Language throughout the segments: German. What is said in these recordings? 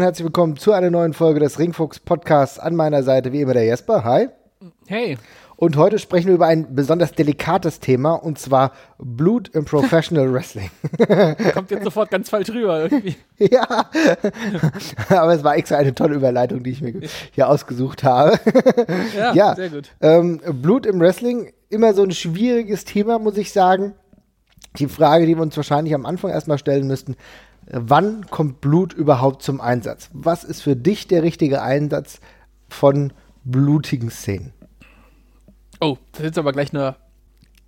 und herzlich willkommen zu einer neuen Folge des Ringfuchs Podcasts. An meiner Seite wie immer der Jesper. Hi. Hey. Und heute sprechen wir über ein besonders delikates Thema und zwar Blut im Professional Wrestling. Kommt jetzt sofort ganz falsch rüber irgendwie. ja, aber es war extra eine tolle Überleitung, die ich mir hier ausgesucht habe. ja, ja, sehr gut. Ähm, Blut im Wrestling, immer so ein schwieriges Thema, muss ich sagen. Die Frage, die wir uns wahrscheinlich am Anfang erstmal stellen müssten, wann kommt Blut überhaupt zum Einsatz? Was ist für dich der richtige Einsatz von blutigen Szenen? Oh, das ist jetzt aber gleich eine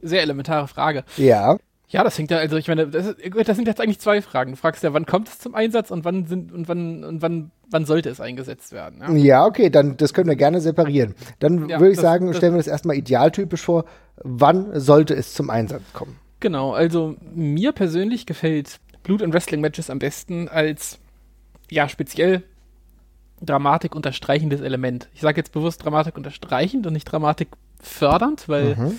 sehr elementare Frage. Ja. Ja, das hängt ja, also ich meine, das, ist, das, sind jetzt eigentlich zwei Fragen. Du fragst ja, wann kommt es zum Einsatz und wann sind und wann und wann, wann sollte es eingesetzt werden? Ja, ja okay, dann das können wir gerne separieren. Dann ja, würde ich das, sagen, das, stellen wir das erstmal idealtypisch vor. Wann sollte es zum Einsatz kommen? Genau, also mir persönlich gefällt Blut- und Wrestling-Matches am besten als ja speziell Dramatik unterstreichendes Element. Ich sage jetzt bewusst Dramatik unterstreichend und nicht Dramatik fördernd, weil mhm.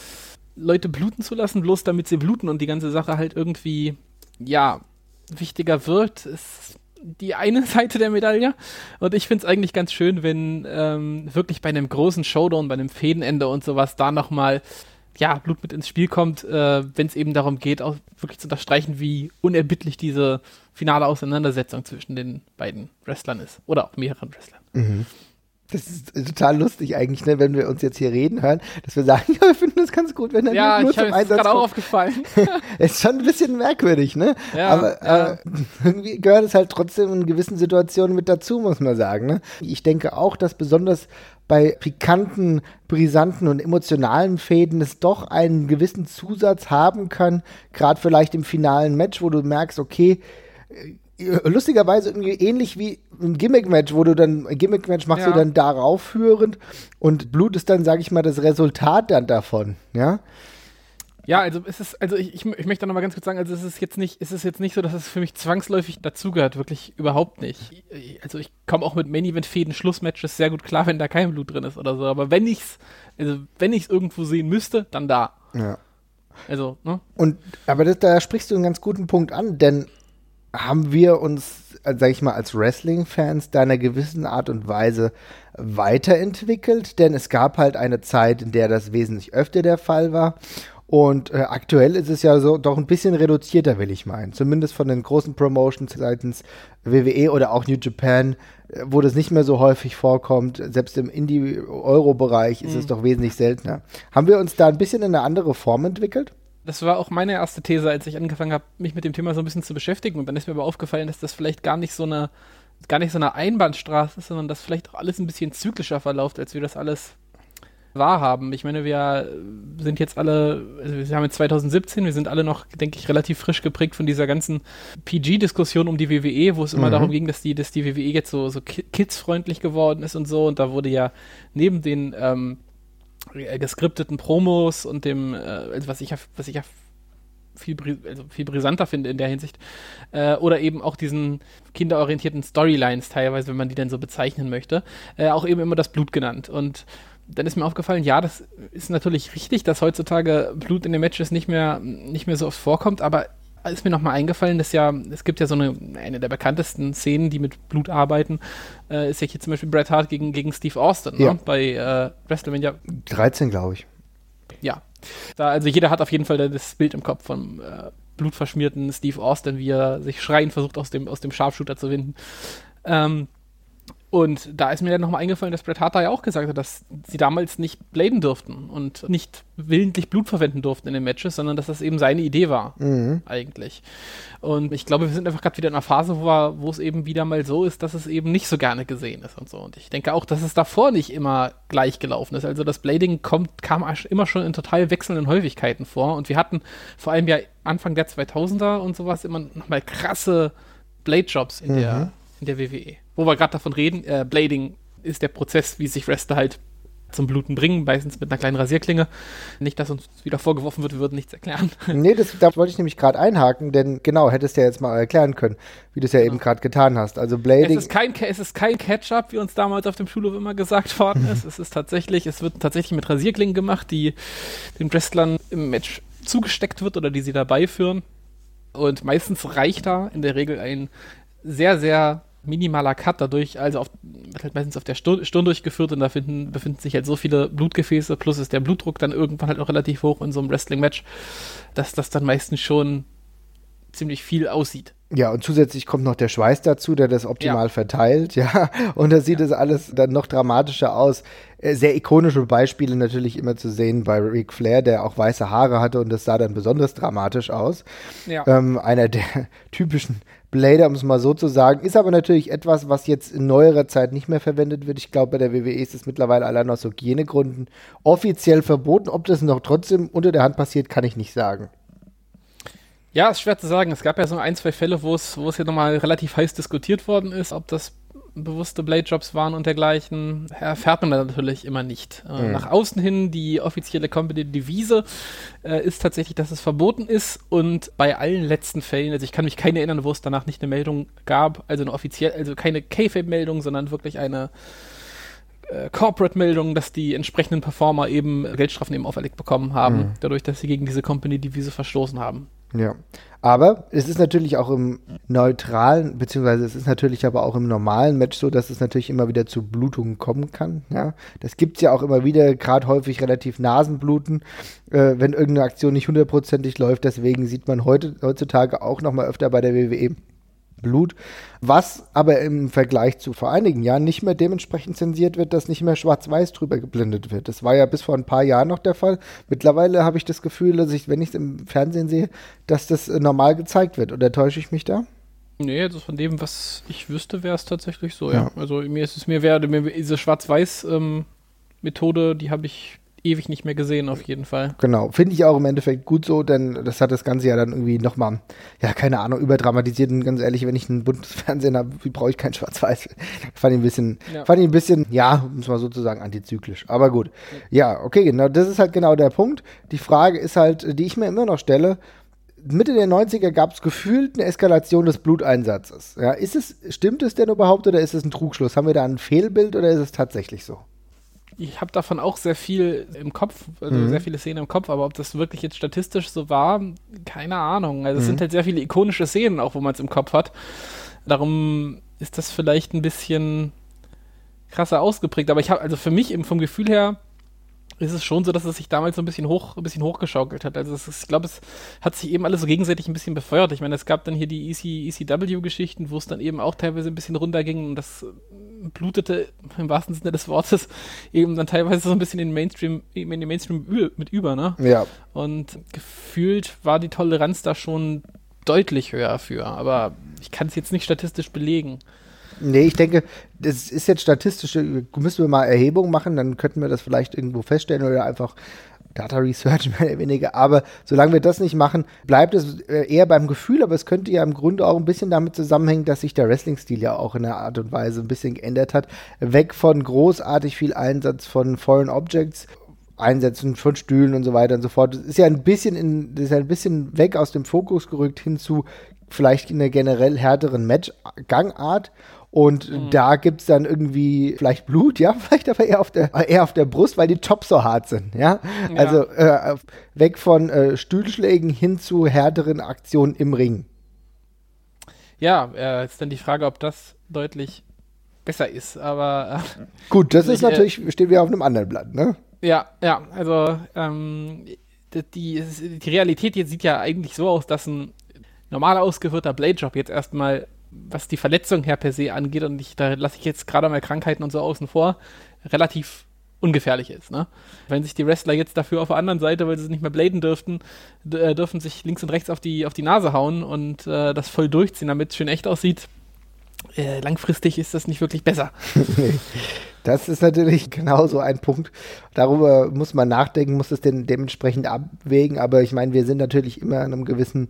Leute bluten zu lassen, bloß damit sie bluten und die ganze Sache halt irgendwie, ja, wichtiger wird, ist die eine Seite der Medaille. Und ich finde es eigentlich ganz schön, wenn ähm, wirklich bei einem großen Showdown, bei einem Fädenende und sowas da nochmal ja, Blut mit ins Spiel kommt, äh, wenn es eben darum geht, auch wirklich zu unterstreichen, wie unerbittlich diese finale Auseinandersetzung zwischen den beiden Wrestlern ist. Oder auch mehreren Wrestlern. Mhm. Das ist total lustig eigentlich, ne, wenn wir uns jetzt hier reden hören, dass wir sagen, ja, wir finden das ganz gut, wenn er ja, nur ich zum Einsatz gerade auch aufgefallen. ist schon ein bisschen merkwürdig, ne? Ja, Aber ja. Äh, irgendwie gehört es halt trotzdem in gewissen Situationen mit dazu, muss man sagen. Ne? Ich denke auch, dass besonders bei pikanten, brisanten und emotionalen Fäden es doch einen gewissen Zusatz haben kann, gerade vielleicht im finalen Match, wo du merkst, okay, lustigerweise irgendwie ähnlich wie ein Gimmick-Match, wo du dann, ein Gimmick-Match machst ja. du dann darauf führend und Blut ist dann, sag ich mal, das Resultat dann davon, ja. Ja, also es ist, also ich, ich, ich möchte noch mal ganz kurz sagen, also es ist jetzt nicht, es ist jetzt nicht so, dass es für mich zwangsläufig dazugehört, wirklich überhaupt nicht. Also ich komme auch mit Main Event Fäden Schlussmatches sehr gut klar, wenn da kein Blut drin ist oder so. Aber wenn ich's, also wenn ich's irgendwo sehen müsste, dann da. Ja. Also, ne? Und aber das, da sprichst du einen ganz guten Punkt an, denn haben wir uns, äh, sag ich mal, als Wrestling-Fans da in einer gewissen Art und Weise weiterentwickelt, denn es gab halt eine Zeit, in der das wesentlich öfter der Fall war. Und äh, aktuell ist es ja so doch ein bisschen reduzierter, will ich meinen. Zumindest von den großen Promotions seitens WWE oder auch New Japan, äh, wo das nicht mehr so häufig vorkommt. Selbst im Indie-Euro-Bereich ist mhm. es doch wesentlich seltener. Haben wir uns da ein bisschen in eine andere Form entwickelt? Das war auch meine erste These, als ich angefangen habe, mich mit dem Thema so ein bisschen zu beschäftigen. Und dann ist mir aber aufgefallen, dass das vielleicht gar nicht so eine, gar nicht so eine Einbahnstraße ist, sondern dass vielleicht auch alles ein bisschen zyklischer verläuft, als wir das alles wahrhaben. Ich meine, wir sind jetzt alle, also wir haben jetzt 2017, wir sind alle noch, denke ich, relativ frisch geprägt von dieser ganzen PG-Diskussion um die WWE, wo es immer mhm. darum ging, dass die, dass die WWE jetzt so, so kidsfreundlich geworden ist und so. Und da wurde ja neben den ähm, äh, geskripteten Promos und dem, äh, also was ich ja, was ich ja viel, also viel brisanter finde in der Hinsicht. Äh, oder eben auch diesen kinderorientierten Storylines teilweise, wenn man die denn so bezeichnen möchte, äh, auch eben immer das Blut genannt. Und dann ist mir aufgefallen, ja, das ist natürlich richtig, dass heutzutage Blut in den Matches nicht mehr, nicht mehr so oft vorkommt, aber ist mir nochmal eingefallen, dass ja, es gibt ja so eine, eine der bekanntesten Szenen, die mit Blut arbeiten, äh, ist ja hier zum Beispiel Bret Hart gegen, gegen Steve Austin, ne? ja. ne? bei äh, WrestleMania 13, glaube ich. Ja. Da, also jeder hat auf jeden Fall das Bild im Kopf von äh, blutverschmierten Steve Austin, wie er sich schreiend versucht, aus dem, aus dem Sharpshooter zu winden. Ähm, und da ist mir dann nochmal eingefallen, dass Bret Hart da ja auch gesagt hat, dass sie damals nicht bladen durften und nicht willentlich Blut verwenden durften in den Matches, sondern dass das eben seine Idee war, mhm. eigentlich. Und ich glaube, wir sind einfach gerade wieder in einer Phase, wo, es eben wieder mal so ist, dass es eben nicht so gerne gesehen ist und so. Und ich denke auch, dass es davor nicht immer gleich gelaufen ist. Also das Blading kommt, kam immer schon in total wechselnden Häufigkeiten vor. Und wir hatten vor allem ja Anfang der 2000er und sowas immer nochmal krasse Blade-Jobs in, mhm. der, in der WWE wo wir gerade davon reden, äh, Blading ist der Prozess, wie sich Wrestler halt zum Bluten bringen, meistens mit einer kleinen Rasierklinge. Nicht, dass uns wieder vorgeworfen wird, wir würden nichts erklären. Nee, das, da wollte ich nämlich gerade einhaken, denn genau, hättest du ja jetzt mal erklären können, wie du es ja genau. eben gerade getan hast. Also Blading. Es ist kein, es ist kein Catch-up, wie uns damals auf dem Schulhof immer gesagt worden ist. es ist tatsächlich, es wird tatsächlich mit Rasierklingen gemacht, die den Wrestlern im Match zugesteckt wird oder die sie dabei führen. Und meistens reicht da in der Regel ein sehr, sehr minimaler Cut dadurch, also auf, halt meistens auf der Stirn, Stirn durchgeführt und da finden, befinden sich halt so viele Blutgefäße, plus ist der Blutdruck dann irgendwann halt auch relativ hoch in so einem Wrestling-Match, dass das dann meistens schon ziemlich viel aussieht. Ja, und zusätzlich kommt noch der Schweiß dazu, der das optimal ja. verteilt, ja. Und da sieht es ja. alles dann noch dramatischer aus. Äh, sehr ikonische Beispiele natürlich immer zu sehen bei Ric Flair, der auch weiße Haare hatte und das sah dann besonders dramatisch aus. Ja. Ähm, einer der typischen Blader, um es mal so zu sagen, ist aber natürlich etwas, was jetzt in neuerer Zeit nicht mehr verwendet wird. Ich glaube, bei der WWE ist es mittlerweile allein aus Hygienegründen offiziell verboten. Ob das noch trotzdem unter der Hand passiert, kann ich nicht sagen. Ja, ist schwer zu sagen. Es gab ja so ein, zwei Fälle, wo es, wo es ja nochmal relativ heiß diskutiert worden ist, ob das bewusste Blade-Jobs waren und dergleichen, erfährt man natürlich immer nicht. Äh, mhm. Nach außen hin, die offizielle Company-Devise äh, ist tatsächlich, dass es verboten ist und bei allen letzten Fällen, also ich kann mich keine erinnern, wo es danach nicht eine Meldung gab, also eine offizielle, also keine K-Fape-Meldung, sondern wirklich eine äh, Corporate-Meldung, dass die entsprechenden Performer eben Geldstrafen eben auferlegt bekommen haben, mhm. dadurch, dass sie gegen diese Company-Devise verstoßen haben. Ja. Aber es ist natürlich auch im neutralen, beziehungsweise es ist natürlich aber auch im normalen Match so, dass es natürlich immer wieder zu Blutungen kommen kann. Ja? Das gibt es ja auch immer wieder, gerade häufig relativ Nasenbluten, äh, wenn irgendeine Aktion nicht hundertprozentig läuft. Deswegen sieht man heute, heutzutage auch noch mal öfter bei der WWE Blut, was aber im Vergleich zu vor einigen Jahren nicht mehr dementsprechend zensiert wird, dass nicht mehr schwarz-weiß drüber geblendet wird. Das war ja bis vor ein paar Jahren noch der Fall. Mittlerweile habe ich das Gefühl, dass ich, wenn ich es im Fernsehen sehe, dass das äh, normal gezeigt wird. Oder täusche ich mich da? Nee, also von dem, was ich wüsste, wäre es tatsächlich so, ja. ja. Also mir ist es mir wert, diese Schwarz-Weiß-Methode, ähm, die habe ich ewig nicht mehr gesehen, auf jeden Fall. Genau, finde ich auch im Endeffekt gut so, denn das hat das Ganze ja dann irgendwie nochmal, ja, keine Ahnung, überdramatisiert. Und ganz ehrlich, wenn ich ein buntes Fernsehen habe, wie brauche ich kein Schwarz-Weiß? fand ich ein bisschen, ja. fand ich ein bisschen, ja, muss man sozusagen antizyklisch. Aber gut. Ja. ja, okay, genau, das ist halt genau der Punkt. Die Frage ist halt, die ich mir immer noch stelle, Mitte der 90er gab es gefühlt eine Eskalation des Bluteinsatzes. Ja, ist es, stimmt es denn überhaupt oder ist es ein Trugschluss? Haben wir da ein Fehlbild oder ist es tatsächlich so? Ich habe davon auch sehr viel im Kopf, also mhm. sehr viele Szenen im Kopf, aber ob das wirklich jetzt statistisch so war, keine Ahnung. Also es mhm. sind halt sehr viele ikonische Szenen auch, wo man es im Kopf hat. Darum ist das vielleicht ein bisschen krasser ausgeprägt. Aber ich habe, also für mich eben vom Gefühl her, ist es schon so, dass es sich damals so ein bisschen hoch, ein bisschen hochgeschaukelt hat. Also ist, ich glaube, es hat sich eben alles so gegenseitig ein bisschen befeuert. Ich meine, es gab dann hier die EC, ECW-Geschichten, wo es dann eben auch teilweise ein bisschen runterging und das blutete im wahrsten Sinne des Wortes eben dann teilweise so ein bisschen in den Mainstream, in den Mainstream mit über, ne? Ja. Und gefühlt war die Toleranz da schon deutlich höher für, aber ich kann es jetzt nicht statistisch belegen. Nee, ich denke, das ist jetzt statistisch, müssen wir mal Erhebungen machen, dann könnten wir das vielleicht irgendwo feststellen oder einfach Data Research mehr oder weniger. Aber solange wir das nicht machen, bleibt es äh, eher beim Gefühl, aber es könnte ja im Grunde auch ein bisschen damit zusammenhängen, dass sich der Wrestling-Stil ja auch in der Art und Weise ein bisschen geändert hat. Weg von großartig viel Einsatz von Foreign Objects Einsätzen von Stühlen und so weiter und so fort. Das ist ja ein bisschen in, das ist ja ein bisschen weg aus dem Fokus gerückt hin zu vielleicht einer generell härteren Match-Gangart und mhm. da gibt es dann irgendwie vielleicht Blut, ja, vielleicht aber eher auf der, eher auf der Brust, weil die Chops so hart sind, ja. ja. Also äh, weg von äh, Stühlschlägen hin zu härteren Aktionen im Ring. Ja, äh, ist dann die Frage, ob das deutlich besser ist, aber. Äh, Gut, das ist natürlich, stehen wir auf einem anderen Blatt, ne? Ja, ja, also ähm, die, die Realität jetzt sieht ja eigentlich so aus, dass ein normal ausgeführter Blade-Job jetzt erstmal was die Verletzung her per se angeht, und ich, da lasse ich jetzt gerade mal Krankheiten und so außen vor, relativ ungefährlich ist. Ne? Wenn sich die Wrestler jetzt dafür auf der anderen Seite, weil sie nicht mehr bladen dürften, äh, dürfen sich links und rechts auf die, auf die Nase hauen und äh, das voll durchziehen, damit es schön echt aussieht, äh, langfristig ist das nicht wirklich besser. Das ist natürlich genauso ein Punkt. Darüber muss man nachdenken, muss es denn dementsprechend abwägen. Aber ich meine, wir sind natürlich immer an einem gewissen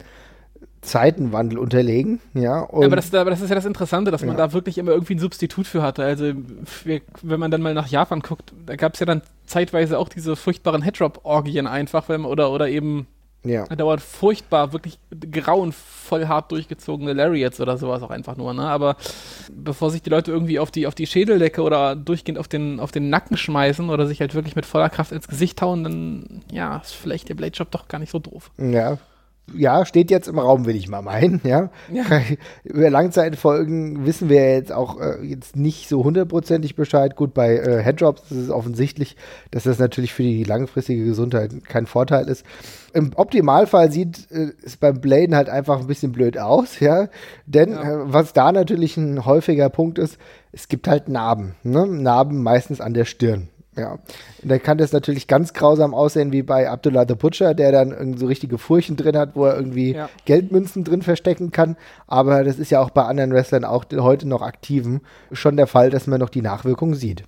Zeitenwandel unterlegen, ja. ja aber, das, aber, das, ist ja das Interessante, dass man ja. da wirklich immer irgendwie ein Substitut für hatte. Also wir, wenn man dann mal nach Japan guckt, da gab es ja dann zeitweise auch diese furchtbaren Headdrop-Orgien einfach, wenn, oder, oder eben ja. dauert furchtbar, wirklich grauenvoll hart durchgezogene Lariats oder sowas auch einfach nur, ne? Aber bevor sich die Leute irgendwie auf die, auf die Schädeldecke oder durchgehend auf den, auf den Nacken schmeißen oder sich halt wirklich mit voller Kraft ins Gesicht hauen, dann ja, ist vielleicht der Blade Shop doch gar nicht so doof. Ja, ja, steht jetzt im Raum, will ich mal meinen, ja. ja. Über Langzeitfolgen wissen wir jetzt auch äh, jetzt nicht so hundertprozentig Bescheid. Gut, bei äh, Headdrops ist es offensichtlich, dass das natürlich für die langfristige Gesundheit kein Vorteil ist. Im Optimalfall sieht äh, es beim Bladen halt einfach ein bisschen blöd aus, ja. Denn ja. Äh, was da natürlich ein häufiger Punkt ist, es gibt halt Narben, ne? Narben meistens an der Stirn. Ja, und dann kann das natürlich ganz grausam aussehen wie bei Abdullah the Butcher, der dann so richtige Furchen drin hat, wo er irgendwie ja. Geldmünzen drin verstecken kann. Aber das ist ja auch bei anderen Wrestlern, auch heute noch aktiven, schon der Fall, dass man noch die Nachwirkungen sieht.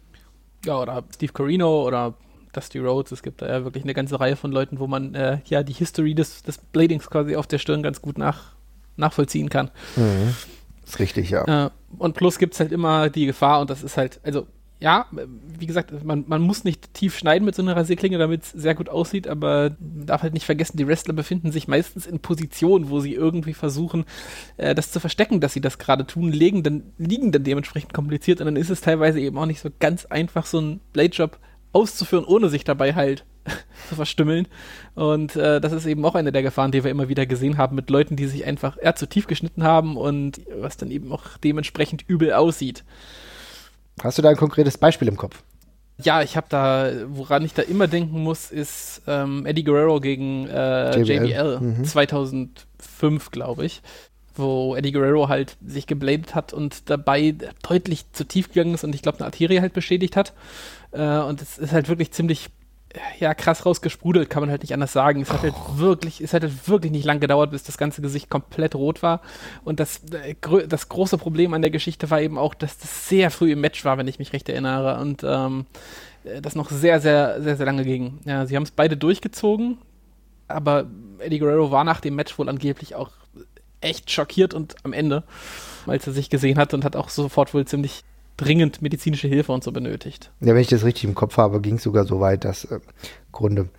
Ja, oder Steve Corino oder Dusty Rhodes. Es gibt da ja wirklich eine ganze Reihe von Leuten, wo man äh, ja die History des, des Bladings quasi auf der Stirn ganz gut nach, nachvollziehen kann. Mhm. Ist richtig, ja. Äh, und plus gibt es halt immer die Gefahr, und das ist halt, also ja, wie gesagt, man, man muss nicht tief schneiden mit so einer Rasierklinge, damit es sehr gut aussieht, aber man darf halt nicht vergessen, die Wrestler befinden sich meistens in Positionen, wo sie irgendwie versuchen, äh, das zu verstecken, dass sie das gerade tun, legen dann, liegen dann dementsprechend kompliziert und dann ist es teilweise eben auch nicht so ganz einfach, so einen Blade-Job auszuführen, ohne sich dabei halt zu verstümmeln. Und äh, das ist eben auch eine der Gefahren, die wir immer wieder gesehen haben mit Leuten, die sich einfach eher zu tief geschnitten haben und was dann eben auch dementsprechend übel aussieht. Hast du da ein konkretes Beispiel im Kopf? Ja, ich habe da, woran ich da immer denken muss, ist ähm, Eddie Guerrero gegen äh, JBL, JBL mhm. 2005, glaube ich, wo Eddie Guerrero halt sich gebladet hat und dabei deutlich zu tief gegangen ist und ich glaube eine Arterie halt beschädigt hat. Äh, und es ist halt wirklich ziemlich ja, krass rausgesprudelt, kann man halt nicht anders sagen. Es hat halt wirklich, es hat halt wirklich nicht lang gedauert, bis das ganze Gesicht komplett rot war. Und das, äh, das große Problem an der Geschichte war eben auch, dass das sehr früh im Match war, wenn ich mich recht erinnere. Und ähm, äh, das noch sehr, sehr, sehr, sehr lange ging. Ja, sie haben es beide durchgezogen, aber Eddie Guerrero war nach dem Match wohl angeblich auch echt schockiert und am Ende, als er sich gesehen hat und hat auch sofort wohl ziemlich dringend medizinische Hilfe und so benötigt. Ja, wenn ich das richtig im Kopf habe, ging es sogar so weit, dass äh, Grunde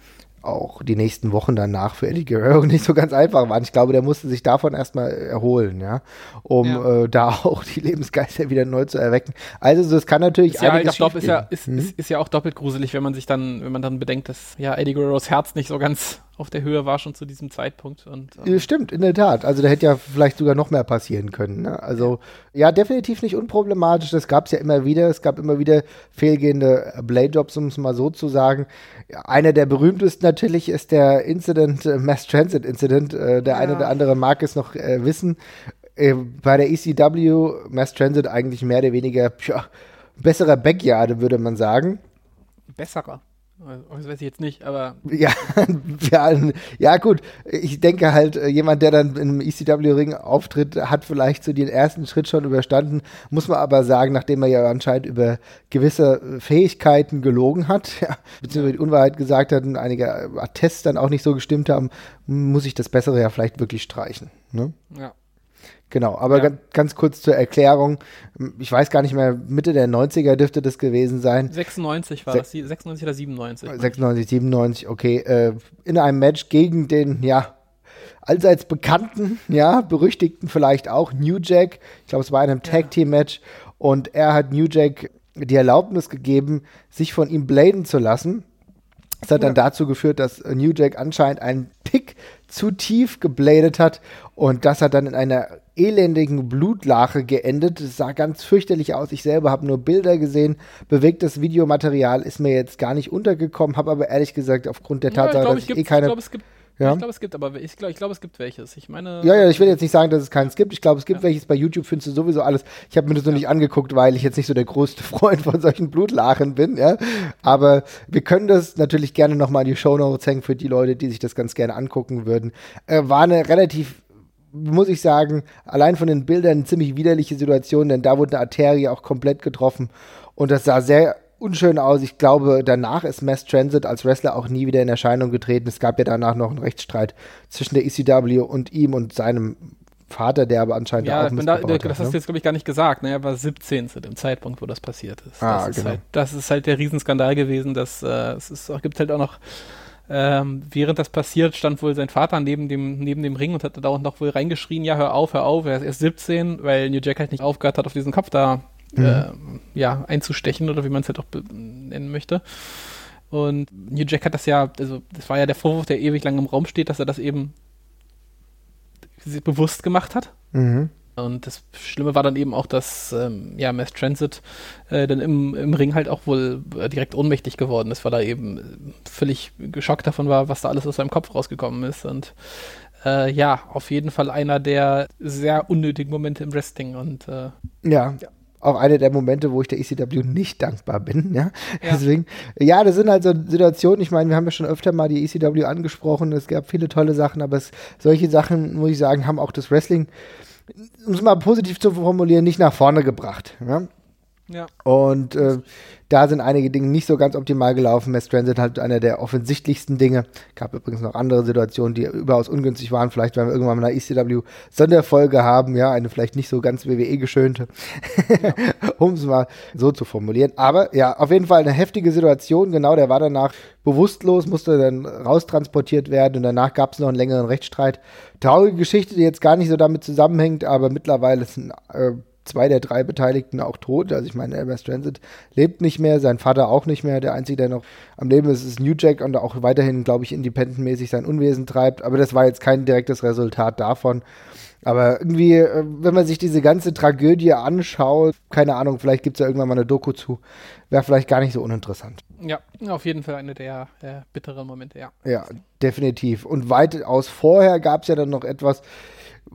auch die nächsten Wochen danach für Eddie Guerrero nicht so ganz einfach waren. Ich glaube, der musste sich davon erstmal erholen, ja, um ja. Äh, da auch die Lebensgeister wieder neu zu erwecken. Also das kann natürlich ist ja, einiges halt, ist, ja, ist, hm? ist, ist, ja auch doppelt gruselig, wenn man sich dann, wenn man dann bedenkt, dass ja Eddie Guerreros Herz nicht so ganz auf der Höhe war schon zu diesem Zeitpunkt. Und, ähm Stimmt, in der Tat. Also da hätte ja vielleicht sogar noch mehr passieren können. Ne? Also ja, definitiv nicht unproblematisch. Das gab es ja immer wieder. Es gab immer wieder fehlgehende Blade-Jobs, um es mal so zu sagen. Einer der berühmtesten natürlich ist der Incident, äh, Mass Transit Incident. Äh, der ja. eine oder andere mag es noch äh, wissen. Äh, bei der ECW, Mass Transit eigentlich mehr oder weniger, ja, besserer Backyard, würde man sagen. Besserer. Das weiß ich jetzt nicht, aber. Ja, ja, ja, gut. Ich denke halt, äh, jemand, der dann im ECW-Ring auftritt, hat vielleicht so den ersten Schritt schon überstanden. Muss man aber sagen, nachdem er ja anscheinend über gewisse Fähigkeiten gelogen hat, ja, beziehungsweise die Unwahrheit gesagt hat und einige Tests dann auch nicht so gestimmt haben, muss ich das Bessere ja vielleicht wirklich streichen. Ne? Ja. Genau, aber ja. ganz, ganz, kurz zur Erklärung. Ich weiß gar nicht mehr, Mitte der 90er dürfte das gewesen sein. 96 war Se das, 96 oder 97. 96, 97, okay. Äh, in einem Match gegen den, ja, allseits bekannten, ja, berüchtigten vielleicht auch, New Jack. Ich glaube, es war in einem Tag Team Match und er hat New Jack die Erlaubnis gegeben, sich von ihm bladen zu lassen. Das hat dann dazu geführt, dass New Jack anscheinend einen Pick zu tief gebladet hat und das hat dann in einer elendigen Blutlache geendet. Es sah ganz fürchterlich aus. Ich selber habe nur Bilder gesehen. Bewegtes Videomaterial ist mir jetzt gar nicht untergekommen, habe aber ehrlich gesagt aufgrund der Tatsache, ja, ich glaub, dass ich eh keine. Ich glaube, es gibt ja. Ich glaube, es gibt, aber ich glaube, ich glaub, es gibt welches. Ich meine. Ja, ja, ich will jetzt nicht sagen, dass es keins gibt. Ich glaube, es gibt ja. welches. Bei YouTube findest du sowieso alles. Ich habe mir das noch nicht angeguckt, weil ich jetzt nicht so der größte Freund von solchen Blutlachen bin, ja. Aber wir können das natürlich gerne nochmal in die Show Notes hängen für die Leute, die sich das ganz gerne angucken würden. Äh, war eine relativ muss ich sagen, allein von den Bildern eine ziemlich widerliche Situation, denn da wurde eine Arterie auch komplett getroffen und das sah sehr unschön aus. Ich glaube, danach ist Mass Transit als Wrestler auch nie wieder in Erscheinung getreten. Es gab ja danach noch einen Rechtsstreit zwischen der ECW und ihm und seinem Vater, der aber anscheinend ja, auch da, das hat, hast ne? du jetzt, glaube ich, gar nicht gesagt. Ne? Er war 17 zu dem Zeitpunkt, wo das passiert ist. Ah, das, genau. ist halt, das ist halt der Riesenskandal gewesen. Dass, äh, es ist, gibt halt auch noch ähm, während das passiert, stand wohl sein Vater neben dem, neben dem Ring und hat da auch noch wohl reingeschrien, ja, hör auf, hör auf, er ist erst 17, weil New Jack halt nicht aufgehört hat, auf diesen Kopf da mhm. äh, ja, einzustechen oder wie man es halt auch nennen möchte. Und New Jack hat das ja, also das war ja der Vorwurf, der ewig lang im Raum steht, dass er das eben bewusst gemacht hat. Mhm. Und das Schlimme war dann eben auch, dass ähm, ja, Mass Transit äh, dann im, im Ring halt auch wohl äh, direkt ohnmächtig geworden ist, weil er eben äh, völlig geschockt davon war, was da alles aus seinem Kopf rausgekommen ist. Und äh, ja, auf jeden Fall einer der sehr unnötigen Momente im Wrestling. Und äh, ja. ja auch eine der Momente, wo ich der ECW nicht dankbar bin. Ja? ja. Deswegen, ja, das sind halt so Situationen. Ich meine, wir haben ja schon öfter mal die ECW angesprochen. Es gab viele tolle Sachen, aber es, solche Sachen, muss ich sagen, haben auch das Wrestling um es mal positiv zu formulieren, nicht nach vorne gebracht. Ja? Ja. Und äh, da sind einige Dinge nicht so ganz optimal gelaufen. Mass Transit halt einer der offensichtlichsten Dinge. Gab übrigens noch andere Situationen, die überaus ungünstig waren. Vielleicht, wenn wir irgendwann mal eine ECW Sonderfolge haben, ja, eine vielleicht nicht so ganz WWE geschönte, ja. um es mal so zu formulieren. Aber ja, auf jeden Fall eine heftige Situation. Genau, der war danach bewusstlos, musste dann raustransportiert werden und danach gab es noch einen längeren Rechtsstreit. Traurige Geschichte, die jetzt gar nicht so damit zusammenhängt, aber mittlerweile sind äh, zwei der drei Beteiligten auch tot. Also ich meine, Elmer Transit lebt nicht mehr, sein Vater auch nicht mehr. Der Einzige, der noch am Leben ist, ist New Jack und auch weiterhin, glaube ich, independentmäßig sein Unwesen treibt. Aber das war jetzt kein direktes Resultat davon. Aber irgendwie, äh, wenn man sich diese ganze Tragödie anschaut, keine Ahnung, vielleicht gibt es ja irgendwann mal eine Doku zu, wäre vielleicht gar nicht so uninteressant. Ja, auf jeden Fall eine der, der bitteren Momente, ja. Ja, definitiv. Und weitaus vorher gab es ja dann noch etwas,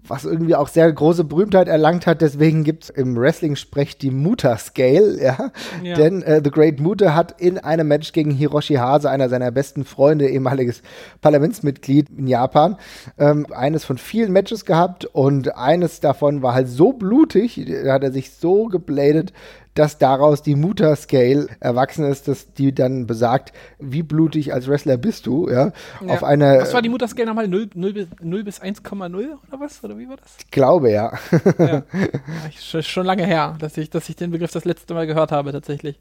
was irgendwie auch sehr große Berühmtheit erlangt hat. Deswegen gibt es im Wrestling-Sprech die Muta-Scale, ja? ja. Denn äh, The Great Muta hat in einem Match gegen Hiroshi Hase, einer seiner besten Freunde, ehemaliges Parlamentsmitglied in Japan, ähm, eines von vielen Matches gehabt und eines davon war halt so blutig, da hat er sich so gebladet, dass daraus die Mutter-Scale erwachsen ist, dass die dann besagt, wie blutig als Wrestler bist du, ja. ja. Auf eine, was war die Mutter-Scale nochmal? 0, 0 bis, 0 bis 1,0 oder was? Oder wie war das? Ich glaube, ja. ja. ja schon lange her, dass ich, dass ich den Begriff das letzte Mal gehört habe, tatsächlich.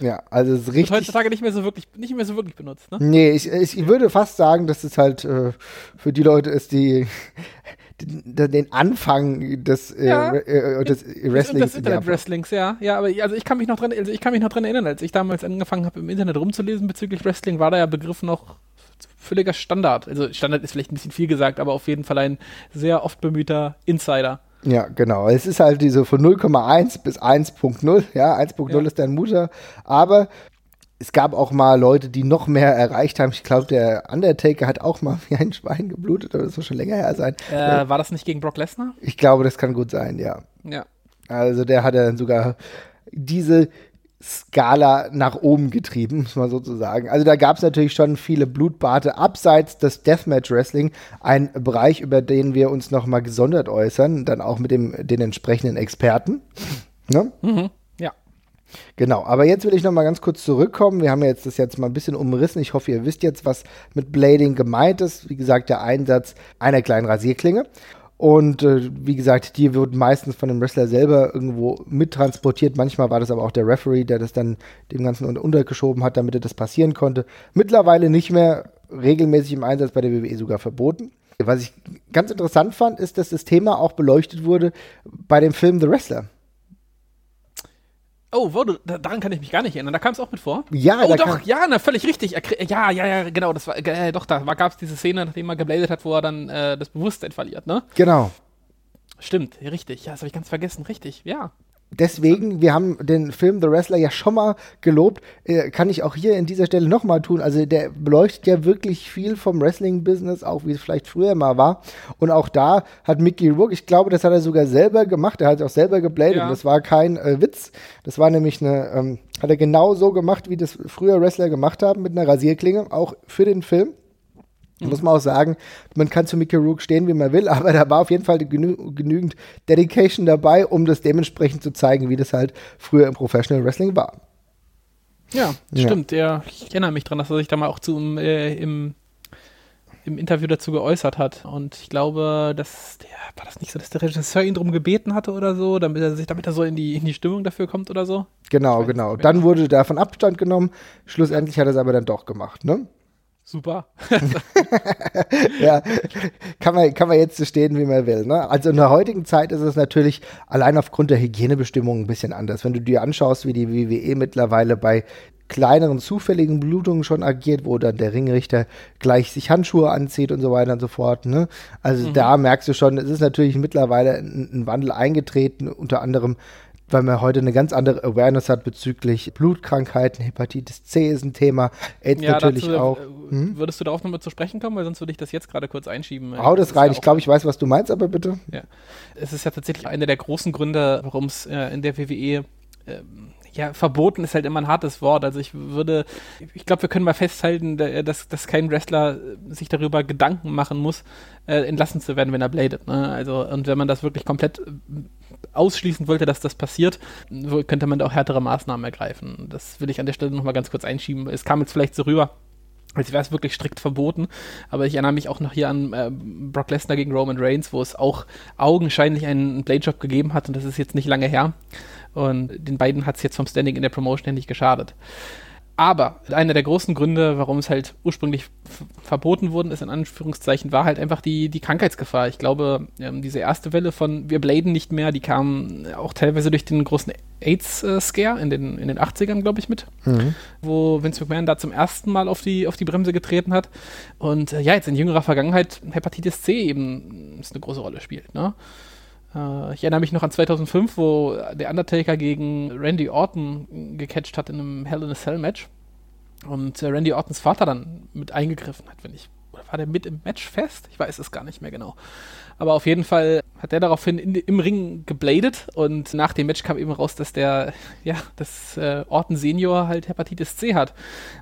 Ja, also es ist richtig. Wird heutzutage nicht mehr so wirklich, nicht mehr so wirklich benutzt, ne? Nee, ich, ich würde fast sagen, dass es halt äh, für die Leute ist, die den Anfang des, äh, ja, äh, des Wrestlings. Des Internet-Wrestlings, ja. Ja, aber also ich kann mich noch dran, also ich kann mich noch dran erinnern, als ich damals angefangen habe, im Internet rumzulesen bezüglich Wrestling, war der Begriff noch völliger Standard. Also Standard ist vielleicht ein bisschen viel gesagt, aber auf jeden Fall ein sehr oft bemühter Insider. Ja, genau. Es ist halt diese von 0,1 bis 1.0. Ja, 1.0 ja. ist dein Mutter. Aber es gab auch mal Leute, die noch mehr erreicht haben. Ich glaube, der Undertaker hat auch mal wie ein Schwein geblutet, aber das muss schon länger her sein. Äh, war das nicht gegen Brock Lesnar? Ich glaube, das kann gut sein, ja. Ja. Also der hat ja dann sogar diese Skala nach oben getrieben, muss man sozusagen. Also da gab es natürlich schon viele Blutbade abseits des Deathmatch Wrestling, ein Bereich, über den wir uns noch mal gesondert äußern, dann auch mit dem, den entsprechenden Experten. Ne? Mhm. Genau, aber jetzt will ich noch mal ganz kurz zurückkommen. Wir haben jetzt das jetzt mal ein bisschen umrissen. Ich hoffe, ihr wisst jetzt, was mit Blading gemeint ist. Wie gesagt, der Einsatz einer kleinen Rasierklinge. Und äh, wie gesagt, die wird meistens von dem Wrestler selber irgendwo mittransportiert. Manchmal war das aber auch der Referee, der das dann dem Ganzen untergeschoben hat, damit das passieren konnte. Mittlerweile nicht mehr regelmäßig im Einsatz bei der WWE sogar verboten. Was ich ganz interessant fand, ist, dass das Thema auch beleuchtet wurde bei dem Film The Wrestler. Oh, wo, daran kann ich mich gar nicht erinnern. Da kam es auch mit vor. Ja, oh, doch, ja, na, völlig richtig. Ja, ja, ja, genau. Das war, äh, doch, da gab es diese Szene, nachdem er gebladet hat, wo er dann äh, das Bewusstsein verliert, ne? Genau. Stimmt, richtig. Ja, das habe ich ganz vergessen. Richtig, ja deswegen, wir haben den Film The Wrestler ja schon mal gelobt, äh, kann ich auch hier in dieser Stelle nochmal tun. Also der beleuchtet ja wirklich viel vom Wrestling-Business, auch wie es vielleicht früher mal war. Und auch da hat Mickey Rourke, ich glaube, das hat er sogar selber gemacht, er hat auch selber gebladet. Ja. Das war kein äh, Witz, das war nämlich eine, ähm, hat er genau so gemacht, wie das früher Wrestler gemacht haben, mit einer Rasierklinge, auch für den Film. Mhm. Muss man auch sagen, man kann zu Mickey Rourke stehen, wie man will, aber da war auf jeden Fall genü genügend Dedication dabei, um das dementsprechend zu zeigen, wie das halt früher im Professional Wrestling war. Ja, ja. stimmt. Der, ich erinnere mich dran, dass er sich da mal auch zu, äh, im, im Interview dazu geäußert hat. Und ich glaube, dass der, war das nicht so, dass der Regisseur ihn darum gebeten hatte oder so, damit er sich, damit er so in die, in die Stimmung dafür kommt oder so? Genau, genau. Dann wurde davon Abstand genommen. Schlussendlich hat er es aber dann doch gemacht, ne? Super. ja, kann man, kann man jetzt so stehen, wie man will. Ne? Also in der heutigen Zeit ist es natürlich allein aufgrund der Hygienebestimmungen ein bisschen anders. Wenn du dir anschaust, wie die WWE mittlerweile bei kleineren zufälligen Blutungen schon agiert, wo dann der Ringrichter gleich sich Handschuhe anzieht und so weiter und so fort. Ne? Also mhm. da merkst du schon, es ist natürlich mittlerweile ein, ein Wandel eingetreten, unter anderem weil man heute eine ganz andere Awareness hat bezüglich Blutkrankheiten, Hepatitis C ist ein Thema, AIDS ja, natürlich dazu, auch. Äh, hm? Würdest du darauf nochmal zu sprechen kommen, weil sonst würde ich das jetzt gerade kurz einschieben. Hau das, das rein, ich glaube, ich weiß, was du meinst, aber bitte. Ja. Es ist ja tatsächlich einer der großen Gründe, warum es äh, in der WWE äh, ja, verboten ist halt immer ein hartes Wort. Also ich würde, ich glaube, wir können mal festhalten, dass, dass kein Wrestler sich darüber Gedanken machen muss, äh, entlassen zu werden, wenn er bladet. Ne? Also, und wenn man das wirklich komplett ausschließen wollte, dass das passiert, könnte man da auch härtere Maßnahmen ergreifen. Das will ich an der Stelle nochmal ganz kurz einschieben. Es kam jetzt vielleicht so rüber, als wäre es wirklich strikt verboten. Aber ich erinnere mich auch noch hier an äh, Brock Lesnar gegen Roman Reigns, wo es auch augenscheinlich einen Blade-Job gegeben hat und das ist jetzt nicht lange her. Und den beiden hat es jetzt vom Standing in der Promotion ja nicht geschadet. Aber einer der großen Gründe, warum es halt ursprünglich verboten worden ist, in Anführungszeichen, war halt einfach die, die Krankheitsgefahr. Ich glaube, ähm, diese erste Welle von Wir bladen nicht mehr, die kam auch teilweise durch den großen AIDS-Scare in den, in den 80ern, glaube ich, mit, mhm. wo Vince McMahon da zum ersten Mal auf die, auf die Bremse getreten hat. Und äh, ja, jetzt in jüngerer Vergangenheit Hepatitis C eben ist eine große Rolle spielt. Ne? Äh, ich erinnere mich noch an 2005, wo der Undertaker gegen Randy Orton gecatcht hat in einem Hell in a Cell Match und äh, Randy Ortons Vater dann mit eingegriffen hat, wenn ich oder war der mit im Match fest? Ich weiß es gar nicht mehr genau. Aber auf jeden Fall hat er daraufhin in, im Ring gebladet und nach dem Match kam eben raus, dass der, ja, das äh, Orton Senior halt Hepatitis C hat.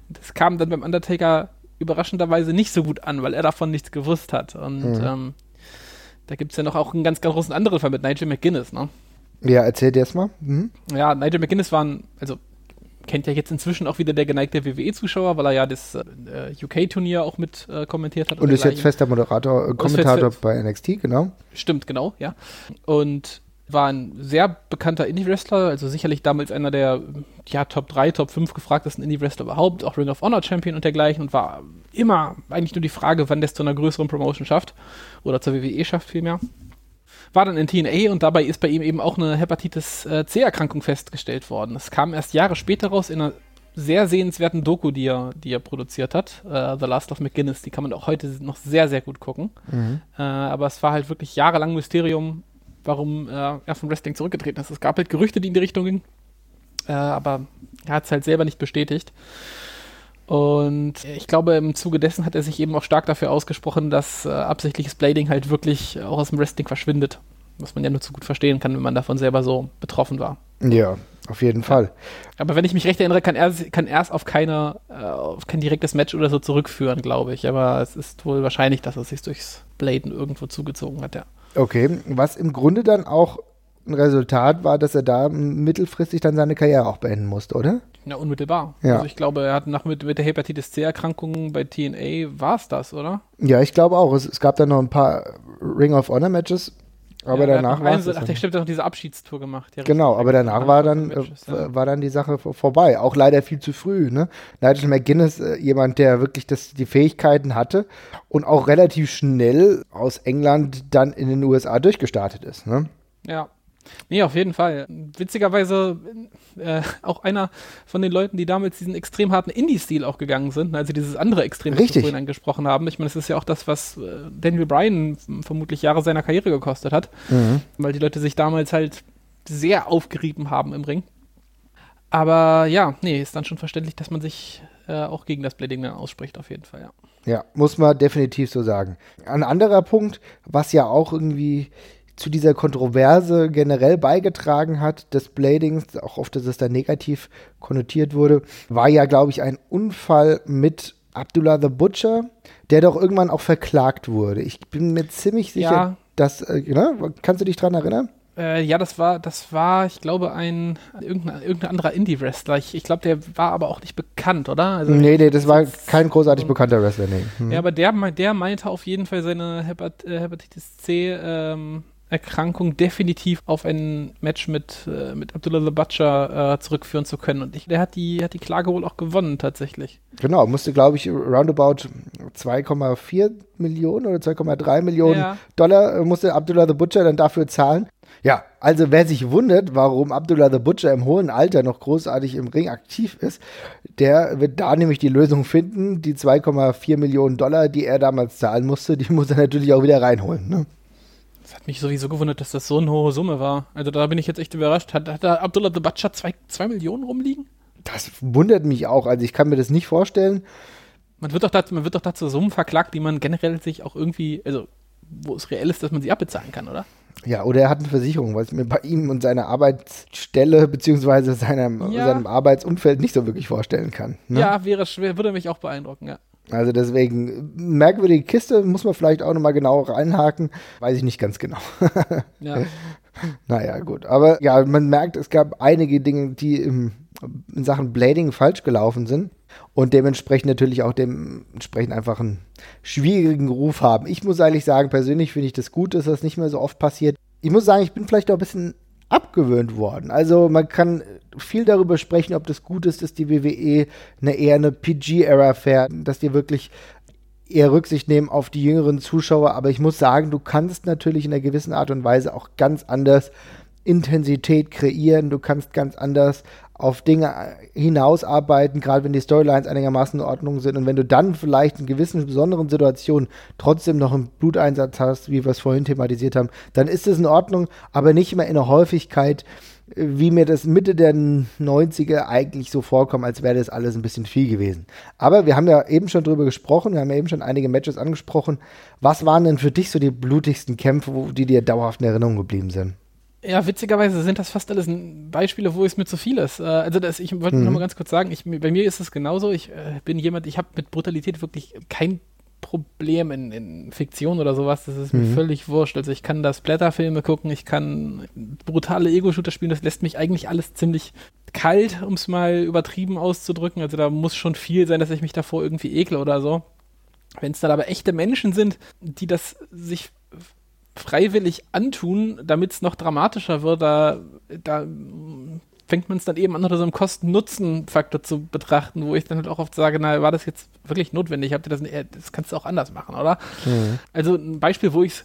Das kam dann beim Undertaker überraschenderweise nicht so gut an, weil er davon nichts gewusst hat. Und mhm. ähm, da gibt es ja noch auch einen ganz, ganz großen anderen Fall mit Nigel McGuinness, ne? Ja, erzähl dir erstmal. Mhm. Ja, Nigel McGuinness war ein, also kennt ja jetzt inzwischen auch wieder der geneigte WWE-Zuschauer, weil er ja das äh, UK-Turnier auch mit äh, kommentiert hat. Und, und ist jetzt fester Moderator, äh, Kommentator bei NXT, genau. Stimmt, genau, ja. Und war ein sehr bekannter Indie-Wrestler, also sicherlich damals einer der ja, Top 3, Top 5 gefragtesten Indie-Wrestler überhaupt, auch Ring of Honor Champion und dergleichen und war immer eigentlich nur die Frage, wann der es zu einer größeren Promotion schafft oder zur WWE schafft vielmehr. War dann in TNA und dabei ist bei ihm eben auch eine Hepatitis äh, C-Erkrankung festgestellt worden. Es kam erst Jahre später raus in einer sehr sehenswerten Doku, die er, die er produziert hat, uh, The Last of McGuinness. Die kann man auch heute noch sehr, sehr gut gucken. Mhm. Uh, aber es war halt wirklich jahrelang Mysterium, warum äh, er vom Wrestling zurückgetreten ist. Es gab halt Gerüchte, die in die Richtung gingen, äh, aber er hat es halt selber nicht bestätigt. Und ich glaube, im Zuge dessen hat er sich eben auch stark dafür ausgesprochen, dass äh, absichtliches Blading halt wirklich auch aus dem Wrestling verschwindet. Was man ja nur zu gut verstehen kann, wenn man davon selber so betroffen war. Ja, auf jeden Fall. Aber wenn ich mich recht erinnere, kann er, kann er es auf, keine, äh, auf kein direktes Match oder so zurückführen, glaube ich. Aber es ist wohl wahrscheinlich, dass er sich durchs Bladen irgendwo zugezogen hat, ja. Okay, was im Grunde dann auch ein Resultat war, dass er da mittelfristig dann seine Karriere auch beenden musste, oder? Ja, unmittelbar. Ja. Also ich glaube, er hat nach mit, mit der Hepatitis C-Erkrankung bei TNA war es das, oder? Ja, ich glaube auch. Es, es, gab dann noch ein paar Ring of Honor Matches, aber ja, danach war es. Ach, der stimmt, noch diese Abschiedstour gemacht. Ja, genau, aber danach war dann, Matches, ja. war dann die Sache vorbei. Auch leider viel zu früh. Ne? Nigel McGuinness, äh, jemand, der wirklich das, die Fähigkeiten hatte und auch relativ schnell aus England dann in den USA durchgestartet ist. Ne? Ja, Nee, auf jeden Fall. Witzigerweise äh, auch einer von den Leuten, die damals diesen extrem harten Indie-Stil auch gegangen sind, also dieses andere Extrem, das wir vorhin angesprochen haben. Ich meine, das ist ja auch das, was äh, Daniel Bryan vermutlich Jahre seiner Karriere gekostet hat, mhm. weil die Leute sich damals halt sehr aufgerieben haben im Ring. Aber ja, nee, ist dann schon verständlich, dass man sich äh, auch gegen das Blading dann ausspricht, auf jeden Fall, ja. Ja, muss man definitiv so sagen. Ein anderer Punkt, was ja auch irgendwie zu dieser Kontroverse generell beigetragen hat, des Bladings, auch oft, dass es da negativ konnotiert wurde, war ja, glaube ich, ein Unfall mit Abdullah the Butcher, der doch irgendwann auch verklagt wurde. Ich bin mir ziemlich sicher, ja. dass, äh, ne? kannst du dich daran erinnern? Äh, ja, das war, das war, ich glaube, ein irgendein, irgendein anderer Indie-Wrestler. Ich, ich glaube, der war aber auch nicht bekannt, oder? Also, nee, nee, das war kein großartig bekannter Wrestler, nee. Mhm. Ja, aber der, der meinte auf jeden Fall seine Hepat äh, Hepatitis C ähm, Erkrankung definitiv auf ein Match mit, äh, mit Abdullah the Butcher äh, zurückführen zu können. Und ich, der hat die, hat die Klage wohl auch gewonnen, tatsächlich. Genau, musste, glaube ich, roundabout 2,4 Millionen oder 2,3 Millionen ja. Dollar äh, musste Abdullah the Butcher dann dafür zahlen. Ja, also wer sich wundert, warum Abdullah the Butcher im hohen Alter noch großartig im Ring aktiv ist, der wird da nämlich die Lösung finden. Die 2,4 Millionen Dollar, die er damals zahlen musste, die muss er natürlich auch wieder reinholen. Ne? Das hat mich sowieso gewundert, dass das so eine hohe Summe war. Also da bin ich jetzt echt überrascht. Hat, hat da Abdullah the Butcher 2 Millionen rumliegen? Das wundert mich auch. Also ich kann mir das nicht vorstellen. Man wird doch dazu, man wird doch dazu Summen verklagt, die man generell sich auch irgendwie, also wo es reell ist, dass man sie abbezahlen kann, oder? Ja, oder er hat eine Versicherung, was ich mir bei ihm und seiner Arbeitsstelle beziehungsweise seinem, ja. seinem Arbeitsumfeld nicht so wirklich vorstellen kann. Ne? Ja, wäre schwer, würde mich auch beeindrucken, ja. Also deswegen, merkwürdige Kiste, muss man vielleicht auch nochmal genau reinhaken. Weiß ich nicht ganz genau. ja. Naja, gut. Aber ja, man merkt, es gab einige Dinge, die im, in Sachen Blading falsch gelaufen sind und dementsprechend natürlich auch dementsprechend einfach einen schwierigen Ruf haben. Ich muss eigentlich sagen, persönlich finde ich das gut, dass das nicht mehr so oft passiert. Ich muss sagen, ich bin vielleicht auch ein bisschen abgewöhnt worden. Also man kann viel darüber sprechen, ob das gut ist, dass die WWE eine eher eine PG-Era fährt, dass die wirklich eher Rücksicht nehmen auf die jüngeren Zuschauer. Aber ich muss sagen, du kannst natürlich in einer gewissen Art und Weise auch ganz anders Intensität kreieren. Du kannst ganz anders auf Dinge hinausarbeiten, gerade wenn die Storylines einigermaßen in Ordnung sind. Und wenn du dann vielleicht in gewissen besonderen Situationen trotzdem noch einen Bluteinsatz hast, wie wir es vorhin thematisiert haben, dann ist es in Ordnung, aber nicht mehr in der Häufigkeit, wie mir das Mitte der 90er eigentlich so vorkommt, als wäre das alles ein bisschen viel gewesen. Aber wir haben ja eben schon drüber gesprochen, wir haben ja eben schon einige Matches angesprochen. Was waren denn für dich so die blutigsten Kämpfe, die dir dauerhaft in Erinnerung geblieben sind? Ja, witzigerweise sind das fast alles Beispiele, wo es mir zu viel ist. Äh, also das, ich wollte mhm. noch mal ganz kurz sagen, ich, bei mir ist es genauso. Ich äh, bin jemand, ich habe mit Brutalität wirklich kein Problem in, in, Fiktion oder sowas. Das ist mir mhm. völlig wurscht. Also ich kann da Splatterfilme gucken, ich kann brutale Ego-Shooter spielen. Das lässt mich eigentlich alles ziemlich kalt, um es mal übertrieben auszudrücken. Also da muss schon viel sein, dass ich mich davor irgendwie ekle oder so. Wenn es dann aber echte Menschen sind, die das sich freiwillig antun, damit es noch dramatischer wird, da, da fängt man es dann eben an, unter so einem Kosten-Nutzen-Faktor zu betrachten, wo ich dann halt auch oft sage, na, war das jetzt wirklich notwendig? Habt ihr das, das kannst du auch anders machen, oder? Mhm. Also ein Beispiel, wo ich es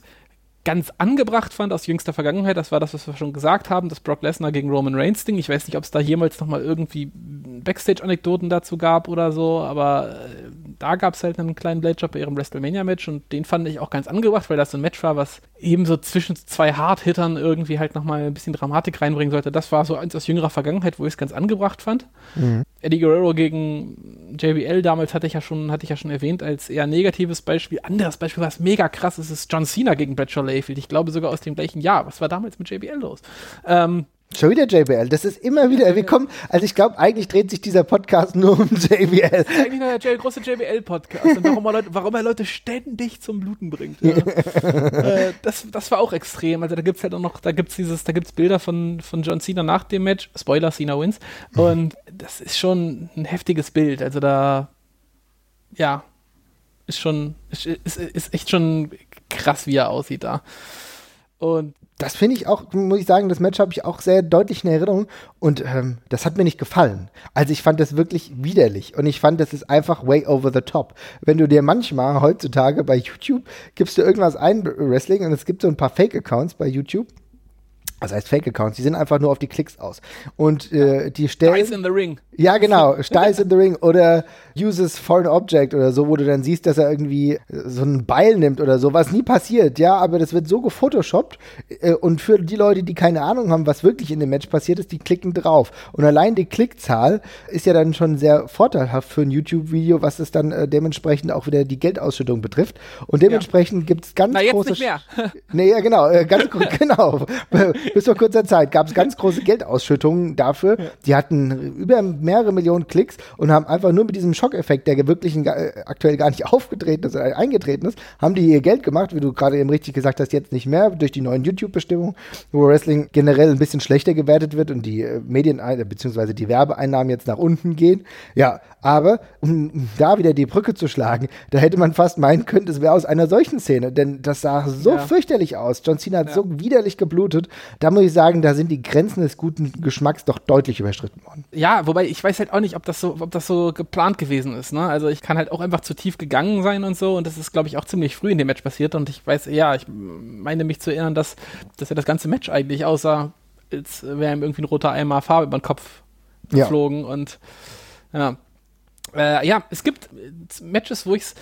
ganz angebracht fand aus jüngster Vergangenheit, das war das, was wir schon gesagt haben, das Brock Lesnar gegen Roman Reigns Ding. Ich weiß nicht, ob es da jemals nochmal irgendwie Backstage-Anekdoten dazu gab oder so, aber äh, da gab es halt einen kleinen Blade-Job bei ihrem WrestleMania-Match und den fand ich auch ganz angebracht, weil das so ein Match war, was eben so zwischen zwei Hard-Hittern irgendwie halt nochmal ein bisschen Dramatik reinbringen sollte. Das war so eins aus jüngerer Vergangenheit, wo ich es ganz angebracht fand. Mhm. Eddie Guerrero gegen JBL damals hatte ich ja schon, hatte ich ja schon erwähnt, als eher negatives Beispiel. Anderes Beispiel, was mega krass ist, ist John Cena gegen Bradshaw Layfield. Ich glaube sogar aus dem gleichen Jahr. Was war damals mit JBL los? Ähm, Schon wieder JBL. Das ist immer wieder. Wir kommen, also ich glaube, eigentlich dreht sich dieser Podcast nur um JBL. Das ist eigentlich ein großer JBL-Podcast. warum, er Leute, warum er Leute ständig zum Bluten bringt. Ja. äh, das, das war auch extrem. Also da gibt es halt auch noch, da gibt's dieses, da gibt's Bilder von, von John Cena nach dem Match. Spoiler, Cena wins. Und das ist schon ein heftiges Bild. Also da, ja, ist schon, ist, ist, ist echt schon krass, wie er aussieht da. Und das finde ich auch, muss ich sagen, das Match habe ich auch sehr deutlich in Erinnerung und ähm, das hat mir nicht gefallen. Also ich fand das wirklich widerlich und ich fand, das ist einfach way over the top. Wenn du dir manchmal heutzutage bei YouTube gibst du irgendwas ein, Wrestling, und es gibt so ein paar Fake-Accounts bei YouTube was heißt Fake-Accounts, die sind einfach nur auf die Klicks aus. Und äh, die stellen. Styles in the Ring. Ja, genau. Styles in the Ring oder uses foreign object oder so, wo du dann siehst, dass er irgendwie so ein Beil nimmt oder so, was nie passiert, ja, aber das wird so gefotoshoppt äh, und für die Leute, die keine Ahnung haben, was wirklich in dem Match passiert ist, die klicken drauf. Und allein die Klickzahl ist ja dann schon sehr vorteilhaft für ein YouTube-Video, was es dann äh, dementsprechend auch wieder die Geldausschüttung betrifft. Und dementsprechend ja. gibt es ganz Na, jetzt große. Nicht mehr. nee, ja, genau, äh, ganz genau. Bis vor kurzer Zeit gab es ganz große Geldausschüttungen dafür. Die hatten über mehrere Millionen Klicks und haben einfach nur mit diesem Schockeffekt, der wirklich äh, aktuell gar nicht aufgetreten ist, äh, eingetreten ist, haben die ihr Geld gemacht, wie du gerade eben richtig gesagt hast, jetzt nicht mehr durch die neuen YouTube-Bestimmungen, wo Wrestling generell ein bisschen schlechter gewertet wird und die äh, Medien bzw. die Werbeeinnahmen jetzt nach unten gehen. Ja, aber um da wieder die Brücke zu schlagen, da hätte man fast meinen können, es wäre aus einer solchen Szene, denn das sah so ja. fürchterlich aus. John Cena hat ja. so widerlich geblutet da muss ich sagen, da sind die Grenzen des guten Geschmacks doch deutlich überschritten worden. Ja, wobei ich weiß halt auch nicht, ob das so, ob das so geplant gewesen ist. Ne? Also ich kann halt auch einfach zu tief gegangen sein und so und das ist, glaube ich, auch ziemlich früh in dem Match passiert und ich weiß, ja, ich meine mich zu erinnern, dass, dass er das ganze Match eigentlich aussah, als wäre ihm irgendwie ein roter Eimer Farbe über den Kopf geflogen ja. und ja. Äh, ja, es gibt Matches, wo ich es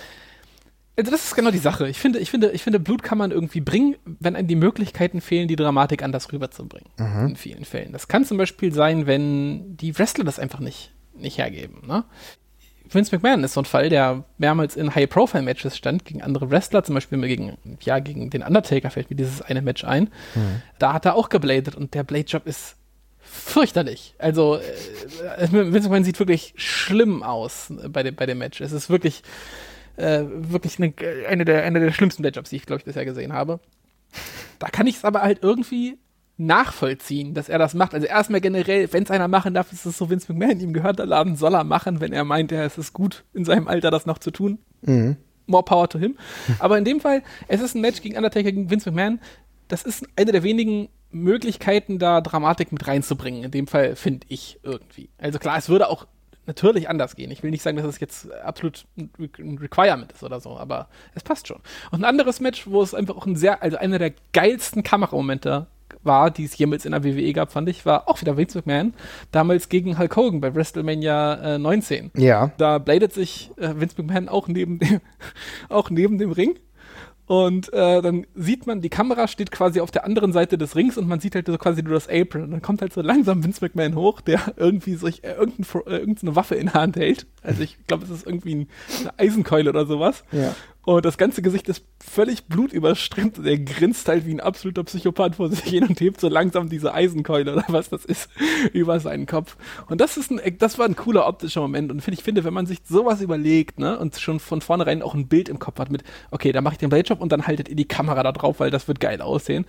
also das ist genau die Sache. Ich finde, ich finde, ich finde, Blut kann man irgendwie bringen, wenn einem die Möglichkeiten fehlen, die Dramatik anders rüberzubringen. Mhm. In vielen Fällen. Das kann zum Beispiel sein, wenn die Wrestler das einfach nicht, nicht hergeben. Ne? Vince McMahon ist so ein Fall, der mehrmals in High-Profile-Matches stand gegen andere Wrestler, zum Beispiel gegen, ja, gegen den Undertaker fällt mir dieses eine Match ein. Mhm. Da hat er auch gebladet und der Blade-Job ist fürchterlich. Also, äh, Vince McMahon sieht wirklich schlimm aus bei dem, bei dem Match. Es ist wirklich, äh, wirklich eine, eine, der, eine der schlimmsten Matchups, die ich, glaube ich, bisher gesehen habe. Da kann ich es aber halt irgendwie nachvollziehen, dass er das macht. Also erstmal generell, wenn es einer machen darf, ist es so Vince McMahon, ihm gehört der Laden, soll er machen, wenn er meint, ja, es ist gut, in seinem Alter das noch zu tun. Mhm. More power to him. Aber in dem Fall, es ist ein Match gegen Undertaker gegen Vince McMahon. Das ist eine der wenigen Möglichkeiten, da Dramatik mit reinzubringen. In dem Fall finde ich irgendwie. Also klar, es würde auch natürlich anders gehen. Ich will nicht sagen, dass es jetzt absolut ein Requirement ist oder so, aber es passt schon. Und ein anderes Match, wo es einfach auch ein sehr, also einer der geilsten Kameramomente war, die es jemals in der WWE gab, fand ich, war auch wieder Vince McMahon, damals gegen Hulk Hogan bei WrestleMania äh, 19. Ja. Da bladet sich äh, Vince McMahon auch neben dem, auch neben dem Ring und äh, dann sieht man, die Kamera steht quasi auf der anderen Seite des Rings und man sieht halt so quasi nur das Apron. Und dann kommt halt so langsam Vince McMahon hoch, der irgendwie sich äh, äh, irgendeine Waffe in der Hand hält. Also ich glaube, es ist irgendwie ein, eine Eisenkeule oder sowas. Ja. Und das ganze Gesicht ist völlig blutüberströmt und er grinst halt wie ein absoluter Psychopath vor sich hin und hebt so langsam diese Eisenkeule oder was das ist über seinen Kopf. Und das ist ein, das war ein cooler optischer Moment. Und ich finde, wenn man sich sowas überlegt, ne, und schon von vornherein auch ein Bild im Kopf hat mit, okay, da mache ich den Blade Job und dann haltet ihr die Kamera da drauf, weil das wird geil aussehen.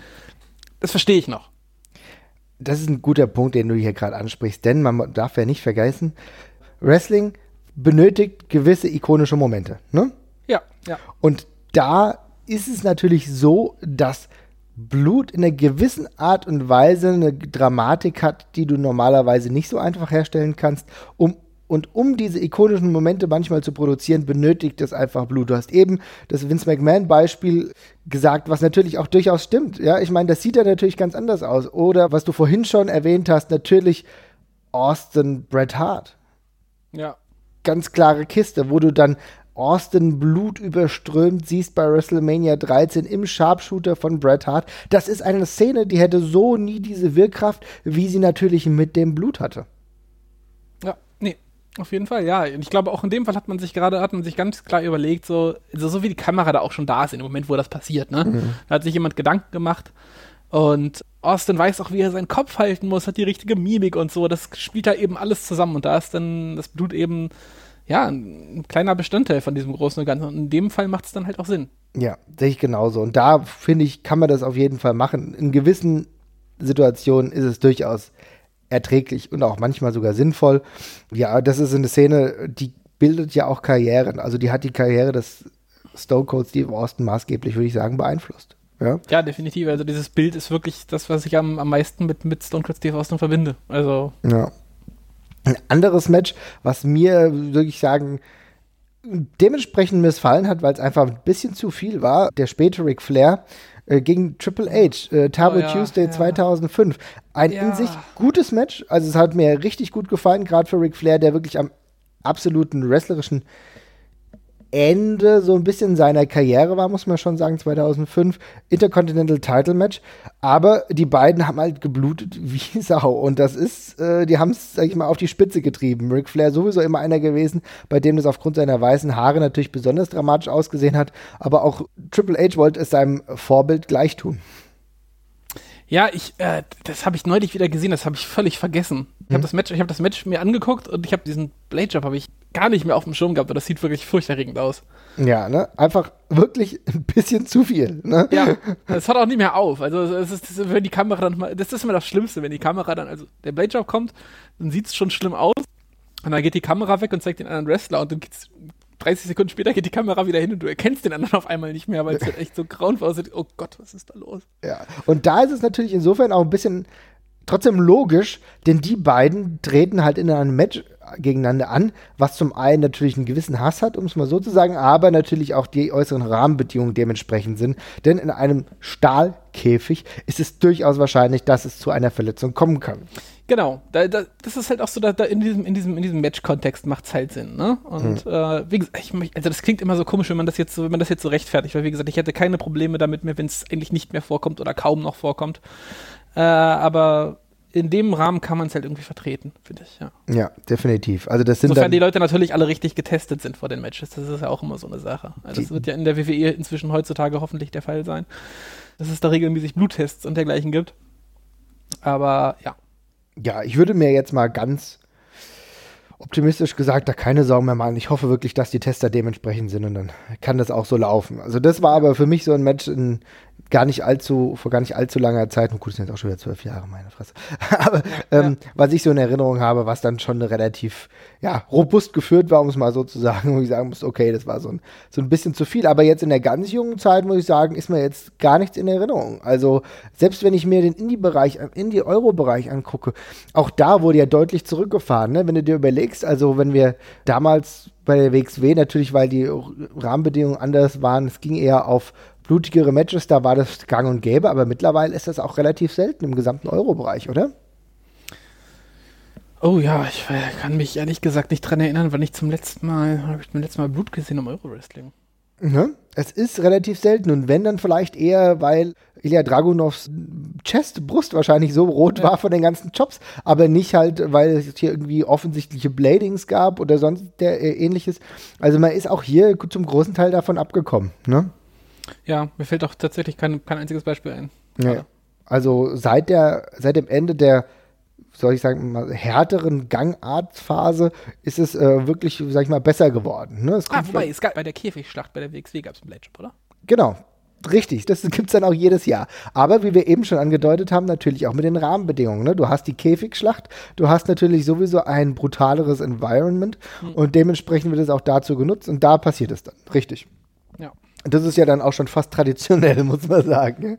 Das verstehe ich noch. Das ist ein guter Punkt, den du hier gerade ansprichst, denn man darf ja nicht vergessen, Wrestling benötigt gewisse ikonische Momente, ne? Ja. Und da ist es natürlich so, dass Blut in einer gewissen Art und Weise eine Dramatik hat, die du normalerweise nicht so einfach herstellen kannst. Um, und um diese ikonischen Momente manchmal zu produzieren, benötigt es einfach Blut. Du hast eben das Vince McMahon-Beispiel gesagt, was natürlich auch durchaus stimmt. Ja, ich meine, das sieht ja natürlich ganz anders aus. Oder was du vorhin schon erwähnt hast, natürlich Austin Bret Hart. Ja. Ganz klare Kiste, wo du dann Austin Blut überströmt siehst bei WrestleMania 13 im Sharpshooter von Bret Hart. Das ist eine Szene, die hätte so nie diese Wirkkraft, wie sie natürlich mit dem Blut hatte. Ja, nee, auf jeden Fall, ja. Und ich glaube, auch in dem Fall hat man sich gerade, hat man sich ganz klar überlegt, so, also so wie die Kamera da auch schon da ist, in dem Moment, wo das passiert, ne? Mhm. Da hat sich jemand Gedanken gemacht. Und Austin weiß auch, wie er seinen Kopf halten muss, hat die richtige Mimik und so. Das spielt da eben alles zusammen. Und da ist dann das Blut eben ja, ein kleiner Bestandteil von diesem Großen und Ganzen. Und in dem Fall macht es dann halt auch Sinn. Ja, sehe ich genauso. Und da finde ich, kann man das auf jeden Fall machen. In gewissen Situationen ist es durchaus erträglich und auch manchmal sogar sinnvoll. Ja, das ist eine Szene, die bildet ja auch Karrieren. Also die hat die Karriere des Stone Cold Steve Austin maßgeblich, würde ich sagen, beeinflusst. Ja? ja, definitiv. Also dieses Bild ist wirklich das, was ich am, am meisten mit, mit Stone Cold Steve Austin verbinde. Also ja. Ein anderes Match, was mir, würde ich sagen, dementsprechend missfallen hat, weil es einfach ein bisschen zu viel war, der späte Ric Flair äh, gegen Triple H, äh, Turbo oh, ja, Tuesday ja. 2005. Ein ja. in sich gutes Match, also es hat mir richtig gut gefallen, gerade für Ric Flair, der wirklich am absoluten wrestlerischen Ende so ein bisschen seiner Karriere war, muss man schon sagen, 2005, Intercontinental Title Match. Aber die beiden haben halt geblutet wie Sau. Und das ist, äh, die haben es, sag ich mal, auf die Spitze getrieben. Ric Flair sowieso immer einer gewesen, bei dem das aufgrund seiner weißen Haare natürlich besonders dramatisch ausgesehen hat. Aber auch Triple H wollte es seinem Vorbild gleich tun. Ja, ich, äh, das habe ich neulich wieder gesehen, das habe ich völlig vergessen. Ich habe hm. das Match, ich habe das Match mir angeguckt und ich habe diesen Blade Job habe ich gar nicht mehr auf dem Schirm gehabt. Und das sieht wirklich furchterregend aus. Ja, ne? Einfach wirklich ein bisschen zu viel. Ne? Ja, es hört auch nicht mehr auf. Also es ist, wenn die Kamera dann mal, das ist immer das Schlimmste, wenn die Kamera dann, also der Blade Job kommt, dann sieht es schon schlimm aus. Und dann geht die Kamera weg und zeigt den anderen Wrestler und dann geht's 30 Sekunden später geht die Kamera wieder hin und du erkennst den anderen auf einmal nicht mehr, weil es halt echt so grauenvoll aussieht. Oh Gott, was ist da los? Ja, und da ist es natürlich insofern auch ein bisschen trotzdem logisch, denn die beiden treten halt in einem Match gegeneinander an, was zum einen natürlich einen gewissen Hass hat, um es mal so zu sagen, aber natürlich auch die äußeren Rahmenbedingungen dementsprechend sind. Denn in einem Stahlkäfig ist es durchaus wahrscheinlich, dass es zu einer Verletzung kommen kann. Genau, da, da, das ist halt auch so, da, da in diesem, in diesem, in diesem Match-Kontext macht es halt Sinn, ne? Und mhm. äh, wie gesagt, ich, also das klingt immer so komisch, wenn man das jetzt so, wenn man das jetzt so rechtfertigt, weil wie gesagt, ich hätte keine Probleme damit mehr, wenn es eigentlich nicht mehr vorkommt oder kaum noch vorkommt. Äh, aber in dem Rahmen kann man es halt irgendwie vertreten, finde ich, ja. Ja, definitiv. Also das sind Sofern die Leute natürlich alle richtig getestet sind vor den Matches, das ist ja auch immer so eine Sache. Also das wird ja in der WWE inzwischen heutzutage hoffentlich der Fall sein, dass es da regelmäßig Bluttests und dergleichen gibt. Aber ja. Ja, ich würde mir jetzt mal ganz optimistisch gesagt da keine Sorgen mehr machen. Ich hoffe wirklich, dass die Tester dementsprechend sind und dann kann das auch so laufen. Also das war aber für mich so ein Match, in, gar nicht allzu, vor gar nicht allzu langer Zeit, und gut, das sind jetzt auch schon wieder zwölf Jahre, meine Fresse. Aber ähm, ja. was ich so in Erinnerung habe, was dann schon relativ ja, robust geführt war, um es mal so zu sagen, wo ich sagen muss, okay, das war so ein, so ein bisschen zu viel. Aber jetzt in der ganz jungen Zeit, muss ich sagen, ist mir jetzt gar nichts in Erinnerung. Also selbst wenn ich mir den Indie-Bereich, Indie-Euro-Bereich angucke, auch da wurde ja deutlich zurückgefahren. Ne? Wenn du dir überlegst, also wenn wir damals bei der WXW natürlich, weil die Rahmenbedingungen anders waren, es ging eher auf blutigere Matches, da war das gang und gäbe, aber mittlerweile ist das auch relativ selten im gesamten Euro-Bereich, oder? Oh ja, ich kann mich ehrlich gesagt nicht dran erinnern, wann ich zum letzten Mal, habe ich zum letzten Mal Blut gesehen im Euro-Wrestling. Ja, es ist relativ selten und wenn dann vielleicht eher, weil Ilya Dragunovs Chest, Brust wahrscheinlich so rot ja. war von den ganzen Jobs, aber nicht halt, weil es hier irgendwie offensichtliche Bladings gab oder sonst der, äh, ähnliches. Also man ist auch hier zum großen Teil davon abgekommen, ne? Ja, mir fällt auch tatsächlich kein, kein einziges Beispiel ein. Ja. Also seit der, seit dem Ende der, soll ich sagen, härteren Gangartphase ist es äh, wirklich, sag ich mal, besser geworden. Ne? ah, wobei, es gab bei der Käfigschlacht bei der WXW gab es einen Blade oder? Genau, Richtig, das gibt es dann auch jedes Jahr. Aber wie wir eben schon angedeutet haben, natürlich auch mit den Rahmenbedingungen. Ne? Du hast die Käfigschlacht, du hast natürlich sowieso ein brutaleres Environment mhm. und dementsprechend wird es auch dazu genutzt und da passiert es dann. Richtig. Ja. Das ist ja dann auch schon fast traditionell, muss man sagen.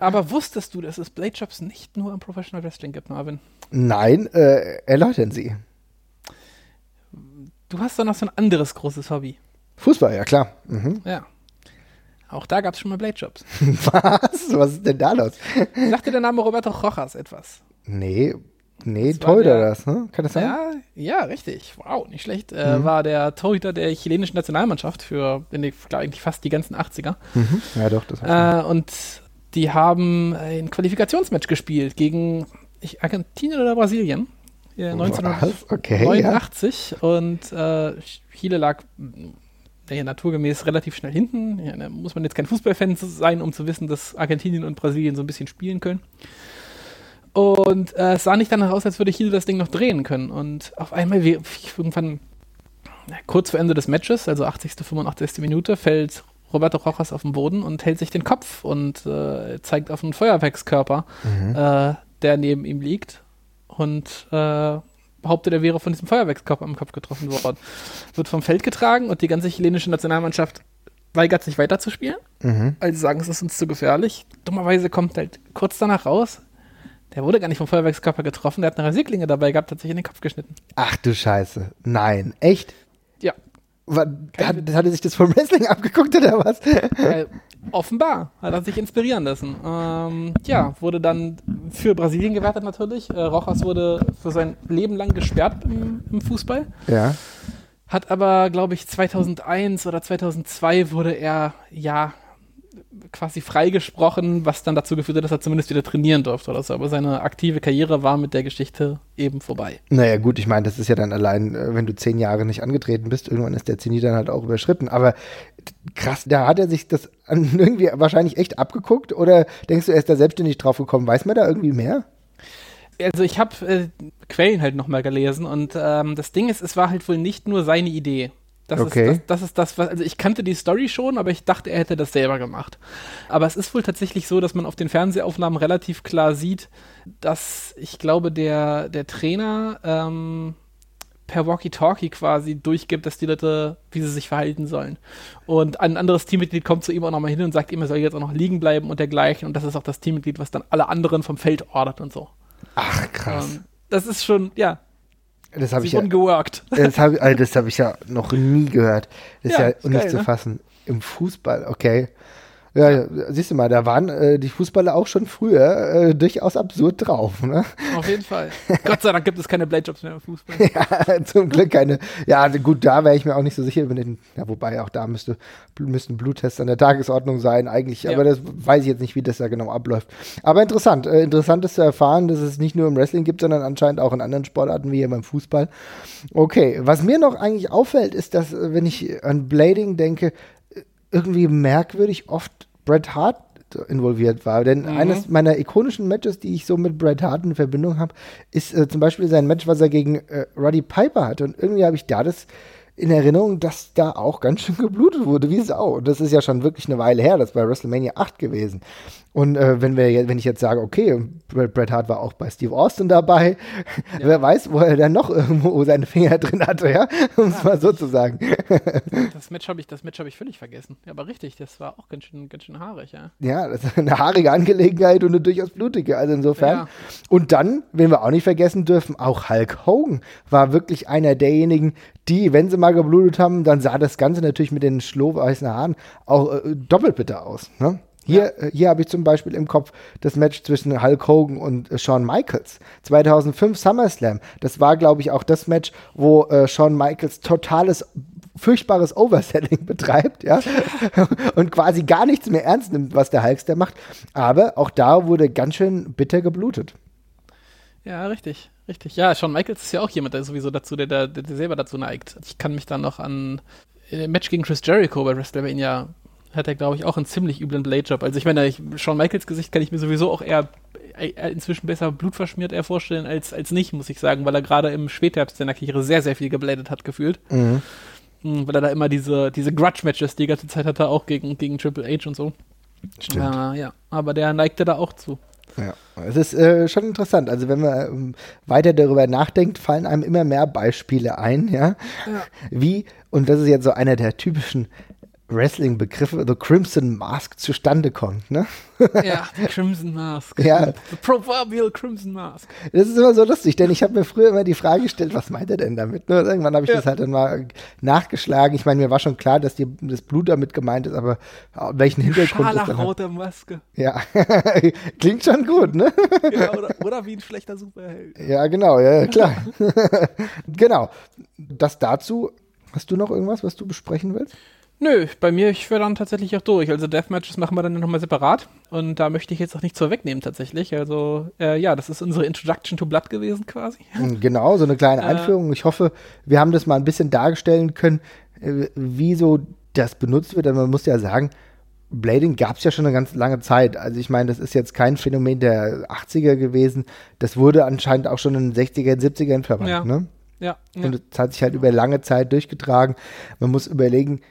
Aber wusstest du, dass es Blade Jobs nicht nur im Professional Wrestling gibt, Marvin? Nein, äh, erläutern Sie. Du hast doch noch so ein anderes großes Hobby. Fußball, ja klar. Mhm. Ja. Auch da gab es schon mal Blade Jobs. Was? Was ist denn da los? Sagt dir der Name Roberto Rojas etwas? Nee, Nee, Torhüter das, ne? Kann das sein? Ja, ja, richtig. Wow, nicht schlecht. Äh, mhm. War der Torhüter der chilenischen Nationalmannschaft für die, eigentlich fast die ganzen 80er. Mhm. Ja, doch, das äh, Und die haben ein Qualifikationsmatch gespielt gegen ich, Argentinien oder Brasilien. Ja, 1989 okay, ja. und äh, Chile lag ja, naturgemäß relativ schnell hinten. Ja, da muss man jetzt kein Fußballfan sein, um zu wissen, dass Argentinien und Brasilien so ein bisschen spielen können. Und äh, es sah nicht danach aus, als würde Chile das Ding noch drehen können. Und auf einmal, wie, irgendwann, kurz vor Ende des Matches, also 80., 85. Minute, fällt Roberto Rojas auf den Boden und hält sich den Kopf und äh, zeigt auf einen Feuerwerkskörper, mhm. äh, der neben ihm liegt. Und äh, behauptet, er wäre von diesem Feuerwerkskörper am Kopf getroffen worden. Wird vom Feld getragen und die ganze chilenische Nationalmannschaft weigert sich weiterzuspielen, mhm. weil sie sagen, es ist uns zu gefährlich. Dummerweise kommt halt kurz danach raus, der wurde gar nicht vom Feuerwerkskörper getroffen, der hat eine Rasierklinge dabei gehabt, hat sich in den Kopf geschnitten. Ach du Scheiße. Nein. Echt? Ja. War, hat, hat, er sich das vom Wrestling abgeguckt oder was? Äh, offenbar hat er sich inspirieren lassen. Ähm, ja, wurde dann für Brasilien gewertet natürlich. Äh, Rojas wurde für sein Leben lang gesperrt im, im Fußball. Ja. Hat aber, glaube ich, 2001 oder 2002 wurde er, ja, quasi freigesprochen, was dann dazu geführt hat, dass er zumindest wieder trainieren durfte oder so. Aber seine aktive Karriere war mit der Geschichte eben vorbei. Naja, gut, ich meine, das ist ja dann allein, äh, wenn du zehn Jahre nicht angetreten bist, irgendwann ist der Zenit dann halt auch überschritten. Aber krass, da hat er sich das irgendwie wahrscheinlich echt abgeguckt oder denkst du, er ist da selbstständig drauf gekommen? Weiß man da irgendwie mehr? Also ich habe äh, Quellen halt nochmal gelesen und ähm, das Ding ist, es war halt wohl nicht nur seine Idee. Das, okay. ist, das, das, ist das, was, also ich kannte die Story schon, aber ich dachte, er hätte das selber gemacht. Aber es ist wohl tatsächlich so, dass man auf den Fernsehaufnahmen relativ klar sieht, dass ich glaube, der, der Trainer ähm, per Walkie-Talkie quasi durchgibt, dass die Leute, wie sie sich verhalten sollen. Und ein anderes Teammitglied kommt zu ihm auch nochmal hin und sagt ihm, er soll jetzt auch noch liegen bleiben und dergleichen. Und das ist auch das Teammitglied, was dann alle anderen vom Feld ordert und so. Ach, krass. Ähm, das ist schon, ja. Das habe ich ja, geworkt. Das habe also hab ich ja noch nie gehört. Das Ja, ist ist ja nicht geil, zu ne? fassen. Im Fußball, okay. Ja, ja, siehst du mal, da waren äh, die Fußballer auch schon früher äh, durchaus absurd drauf. Ne? Auf jeden Fall. Gott sei Dank gibt es keine Blade-Jobs mehr im Fußball. Ja, zum Glück keine. Ja, also gut, da wäre ich mir auch nicht so sicher. Den, ja, wobei auch da müsste, müssten Bluttests an der Tagesordnung sein, eigentlich. Ja. Aber das weiß ich jetzt nicht, wie das da genau abläuft. Aber interessant. Äh, interessant ist zu erfahren, dass es nicht nur im Wrestling gibt, sondern anscheinend auch in anderen Sportarten, wie hier beim Fußball. Okay, was mir noch eigentlich auffällt, ist, dass, äh, wenn ich an Blading denke, irgendwie merkwürdig oft Bret Hart involviert war. Denn Mhm. eines meiner ikonischen Matches, die ich so mit Bret Hart in Verbindung habe, ist äh, zum Beispiel sein Match, was er gegen äh, Roddy Piper hatte. Und irgendwie habe ich da das in Erinnerung, dass da auch ganz schön geblutet wurde, wie Sau. Und das ist ja schon wirklich eine Weile her, das war WrestleMania 8 gewesen. Und äh, wenn, wir, wenn ich jetzt sage, okay, Bret, Bret Hart war auch bei Steve Austin dabei, wer weiß, wo er dann noch irgendwo seine Finger drin hatte, ja, um es mal so zu sagen. Das Match habe ich, das Match habe ich völlig vergessen. Ja, aber richtig, das war auch ganz schön, ganz schön haarig, ja. Ja, das ist eine haarige Angelegenheit und eine durchaus blutige. Also insofern. Ja. Und dann, wenn wir auch nicht vergessen dürfen, auch Hulk Hogan war wirklich einer derjenigen, die, wenn sie mal geblutet haben, dann sah das Ganze natürlich mit den schlohweißen Haaren auch äh, doppelt bitter aus. Ne? Hier, äh, hier habe ich zum Beispiel im Kopf das Match zwischen Hulk Hogan und äh, Shawn Michaels. 2005 SummerSlam. Das war, glaube ich, auch das Match, wo äh, Shawn Michaels totales furchtbares Overselling betreibt, ja, und quasi gar nichts mehr ernst nimmt, was der Hulkster macht. Aber auch da wurde ganz schön bitter geblutet. Ja, richtig, richtig. Ja, Shawn Michaels ist ja auch jemand, der sowieso dazu, der, der, der selber dazu neigt. Ich kann mich dann noch an äh, Match gegen Chris Jericho bei WrestleMania hat er, glaube ich, auch einen ziemlich üblen Blade-Job. Also ich meine, ich, Shawn Michaels Gesicht kann ich mir sowieso auch eher äh, inzwischen besser blutverschmiert eher vorstellen als, als nicht, muss ich sagen, weil er gerade im Spätherbst seiner Karriere sehr, sehr viel gebladet hat, gefühlt. Mhm. Mhm, Weil er da immer diese, diese Grudge-Matches die ganze Zeit hatte, auch gegen, gegen Triple H und so. Stimmt. Äh, ja, aber der neigte da auch zu. Ja, es ist äh, schon interessant. Also wenn man ähm, weiter darüber nachdenkt, fallen einem immer mehr Beispiele ein, ja, Ja. wie, und das ist jetzt so einer der typischen Wrestling-Begriffe, The Crimson Mask zustande kommt, ne? Ja, die Crimson Mask. Ja. The proverbial Crimson Mask. Das ist immer so lustig, denn ich habe mir früher immer die Frage gestellt, was meint er denn damit? Ne? Irgendwann habe ich Ja. das halt dann mal nachgeschlagen. Ich meine, mir war schon klar, dass die, das Blut damit gemeint ist, aber äh, welchen Hintergrund das dann hat. Scharlachrote Maske. Ja, klingt schon gut, ne? Ja, oder, oder wie ein schlechter Superheld. Ja, genau, ja, klar. genau. Das dazu. Hast du noch irgendwas, was du besprechen willst? Nö, bei mir, ich wäre dann tatsächlich auch durch. Also Deathmatches machen wir dann nochmal separat. Und da möchte ich jetzt auch nichts vorwegnehmen tatsächlich. Also, äh, ja, das ist unsere Introduction to Blood gewesen quasi. Genau, so eine kleine Äh. Einführung. Ich hoffe, wir haben das mal ein bisschen darstellen können, äh, wie so das benutzt wird. Aber man muss ja sagen, Blading gab es ja schon eine ganz lange Zeit. Also ich meine, das ist jetzt kein Phänomen der 80er gewesen. Das wurde anscheinend auch schon in den 60er, 70ern verwandt. Ja. Ne? Ja, ja. Und es hat sich halt über lange Zeit durchgetragen. Man muss überlegen,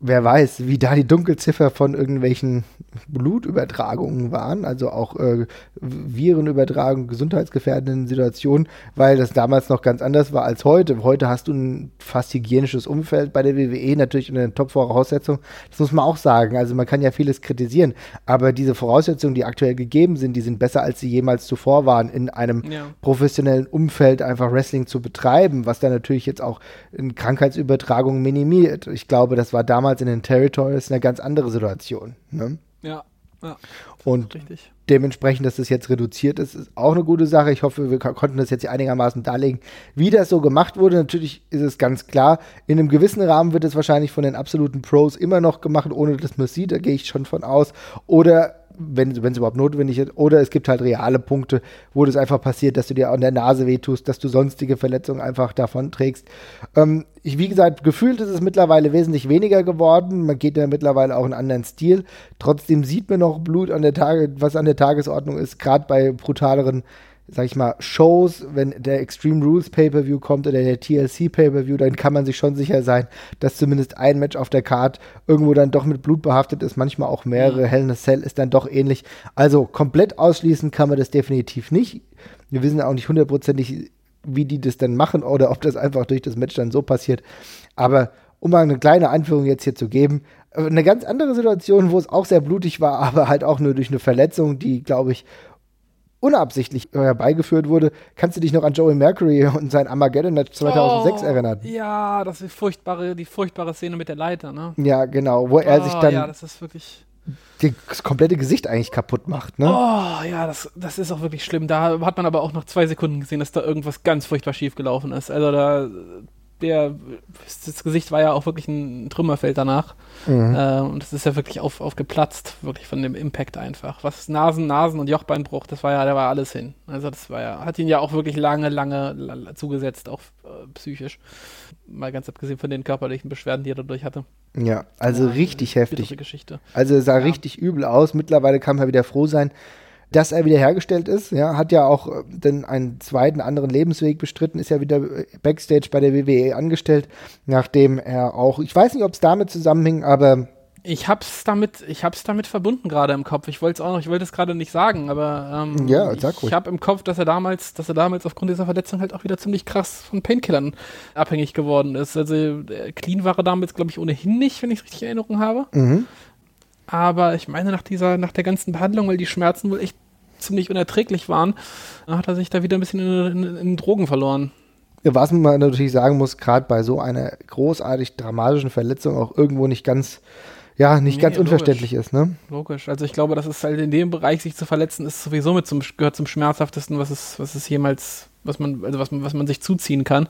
wer weiß, wie da die Dunkelziffer von irgendwelchen Blutübertragungen waren, also auch äh, Virenübertragung, gesundheitsgefährdenden Situationen, weil das damals noch ganz anders war als heute. Heute hast du ein fast hygienisches Umfeld bei der WWE, natürlich eine Top-Voraussetzung. Das muss man auch sagen. Also man kann ja vieles kritisieren, aber diese Voraussetzungen, die aktuell gegeben sind, die sind besser, als sie jemals zuvor waren, in einem Ja. professionellen Umfeld einfach Wrestling zu betreiben, was dann natürlich jetzt auch in Krankheitsübertragungen minimiert. Ich glaube, das war damals in den Territories eine ganz andere Situation. Ne? ja, ja, Und richtig. dementsprechend, dass das jetzt reduziert ist, ist auch eine gute Sache. Ich hoffe, wir ko- konnten das jetzt hier einigermaßen darlegen, wie das so gemacht wurde. Natürlich ist es ganz klar, in einem gewissen Rahmen wird es wahrscheinlich von den absoluten Pros immer noch gemacht, ohne dass man es sieht, da gehe ich schon von aus. Oder wenn es überhaupt notwendig ist, oder es gibt halt reale Punkte, wo das einfach passiert, dass du dir an der Nase wehtust, dass du sonstige Verletzungen einfach davon trägst. Ähm, ich, wie gesagt, gefühlt ist es mittlerweile wesentlich weniger geworden. Man geht ja mittlerweile auch einen anderen Stil. Trotzdem sieht man noch Blut an der Tage, was an der Tagesordnung ist, gerade bei brutaleren, sag ich mal, Shows, wenn der Extreme Rules Pay-Per-View kommt oder der TLC Pay-Per-View, dann kann man sich schon sicher sein, dass zumindest ein Match auf der Card irgendwo dann doch mit Blut behaftet ist, manchmal auch mehrere. Hell in a Cell ist dann doch ähnlich. Also komplett ausschließen kann man das definitiv nicht. Wir wissen auch nicht hundertprozentig, wie die das denn machen oder ob das einfach durch das Match dann so passiert. Aber um mal eine kleine Anführung jetzt hier zu geben, eine ganz andere Situation, wo es auch sehr blutig war, aber halt auch nur durch eine Verletzung, die, glaube ich, unabsichtlich herbeigeführt wurde. Kannst du dich noch an Joey Mercury und sein Armageddon-Match 2006 oh, erinnern? Ja, das ist furchtbare, die furchtbare Szene mit der Leiter, ne? Ja, genau, wo er oh, sich dann ja, das ist wirklich das komplette Gesicht eigentlich kaputt macht, ne? Oh, ja, das, das ist auch wirklich schlimm. Da hat man aber auch noch zwei Sekunden gesehen, dass da irgendwas ganz furchtbar schief gelaufen ist. Also da der, das Gesicht war ja auch wirklich ein Trümmerfeld danach. Mhm. Äh, und es ist ja wirklich auf, aufgeplatzt, wirklich von dem Impact einfach. Was Nasen, Nasen und Jochbeinbruch, das war ja, da war alles hin. Also das war ja, hat ihn ja auch wirklich lange, lange zugesetzt, auch äh, psychisch. Mal ganz abgesehen von den körperlichen Beschwerden, die er dadurch hatte. Ja, also ja, richtig heftig. Geschichte. Also es sah ja. richtig übel aus. Mittlerweile kann man wieder froh sein, dass er wiederhergestellt ist. Ja, hat ja auch äh, dann einen zweiten anderen Lebensweg bestritten, ist ja wieder äh, Backstage bei der WWE angestellt, nachdem er auch, ich weiß nicht, ob es damit zusammenhing, aber ich hab's damit, ich hab's damit verbunden gerade im Kopf. Ich wollte es auch noch, ich wollte es gerade nicht sagen, aber ähm, ja, sag ich, ich habe im Kopf, dass er damals, dass er damals aufgrund dieser Verletzung halt auch wieder ziemlich krass von Painkillern abhängig geworden ist. Also clean war er damals, glaube ich, ohnehin nicht, wenn ich es richtig in Erinnerung habe. Mhm. Aber ich meine, nach dieser, nach der ganzen Behandlung, weil die Schmerzen wohl echt ziemlich unerträglich waren, hat er sich da wieder ein bisschen in, in, in Drogen verloren. Was man natürlich sagen muss, gerade bei so einer großartig dramatischen Verletzung auch irgendwo nicht ganz, ja, nicht nee, ganz logisch. unverständlich ist, ne? Logisch. Also ich glaube, dass es halt in dem Bereich sich zu verletzen ist sowieso mit zum, gehört zum schmerzhaftesten, was es, was es jemals, was man, also was man, was man sich zuziehen kann.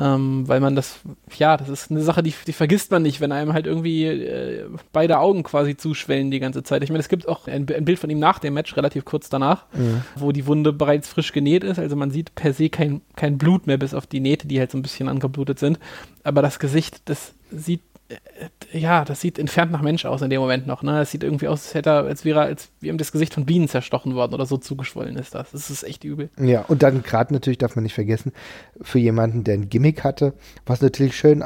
Ähm, weil man das, ja, das ist eine Sache, die, die vergisst man nicht, wenn einem halt irgendwie äh, beide Augen quasi zuschwellen die ganze Zeit. Ich meine, es gibt auch ein, ein, Bild von ihm nach dem Match, relativ kurz danach, mhm. wo die Wunde bereits frisch genäht ist. Also man sieht per se kein, kein Blut mehr, bis auf die Nähte, die halt so ein bisschen angeblutet sind. Aber das Gesicht, das sieht ja, das sieht entfernt nach Mensch aus in dem Moment noch. Ne? Das sieht irgendwie aus, als hätte er, als wäre als wie ihm das Gesicht von Bienen zerstochen worden oder so zugeschwollen ist das. Das ist echt übel. Ja, und dann gerade natürlich darf man nicht vergessen, für jemanden, der ein Gimmick hatte, was natürlich schön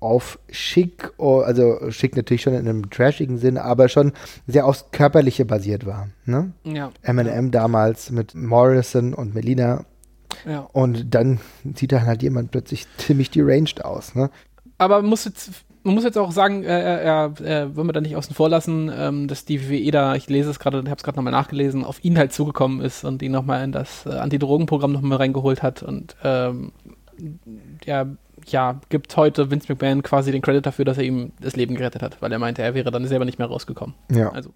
auf schick, also schick natürlich schon in einem trashigen Sinn, aber schon sehr aufs Körperliche basiert war. Ne? Ja. Eminem damals mit Morrison und Melina. Ja. Und dann sieht dann halt jemand plötzlich ziemlich deranged aus. Ne? Aber muss jetzt man muss jetzt auch sagen, äh, äh, äh, wollen wir da nicht außen vor lassen, ähm, dass die WWE da, ich lese es gerade, ich habe es gerade nochmal nachgelesen, auf ihn halt zugekommen ist und ihn nochmal in das äh, Antidrogenprogramm nochmal reingeholt hat und ähm, ja, ja, gibt heute Vince McMahon quasi den Credit dafür, dass er ihm das Leben gerettet hat, weil er meinte, er wäre dann selber nicht mehr rausgekommen. Ja. Also.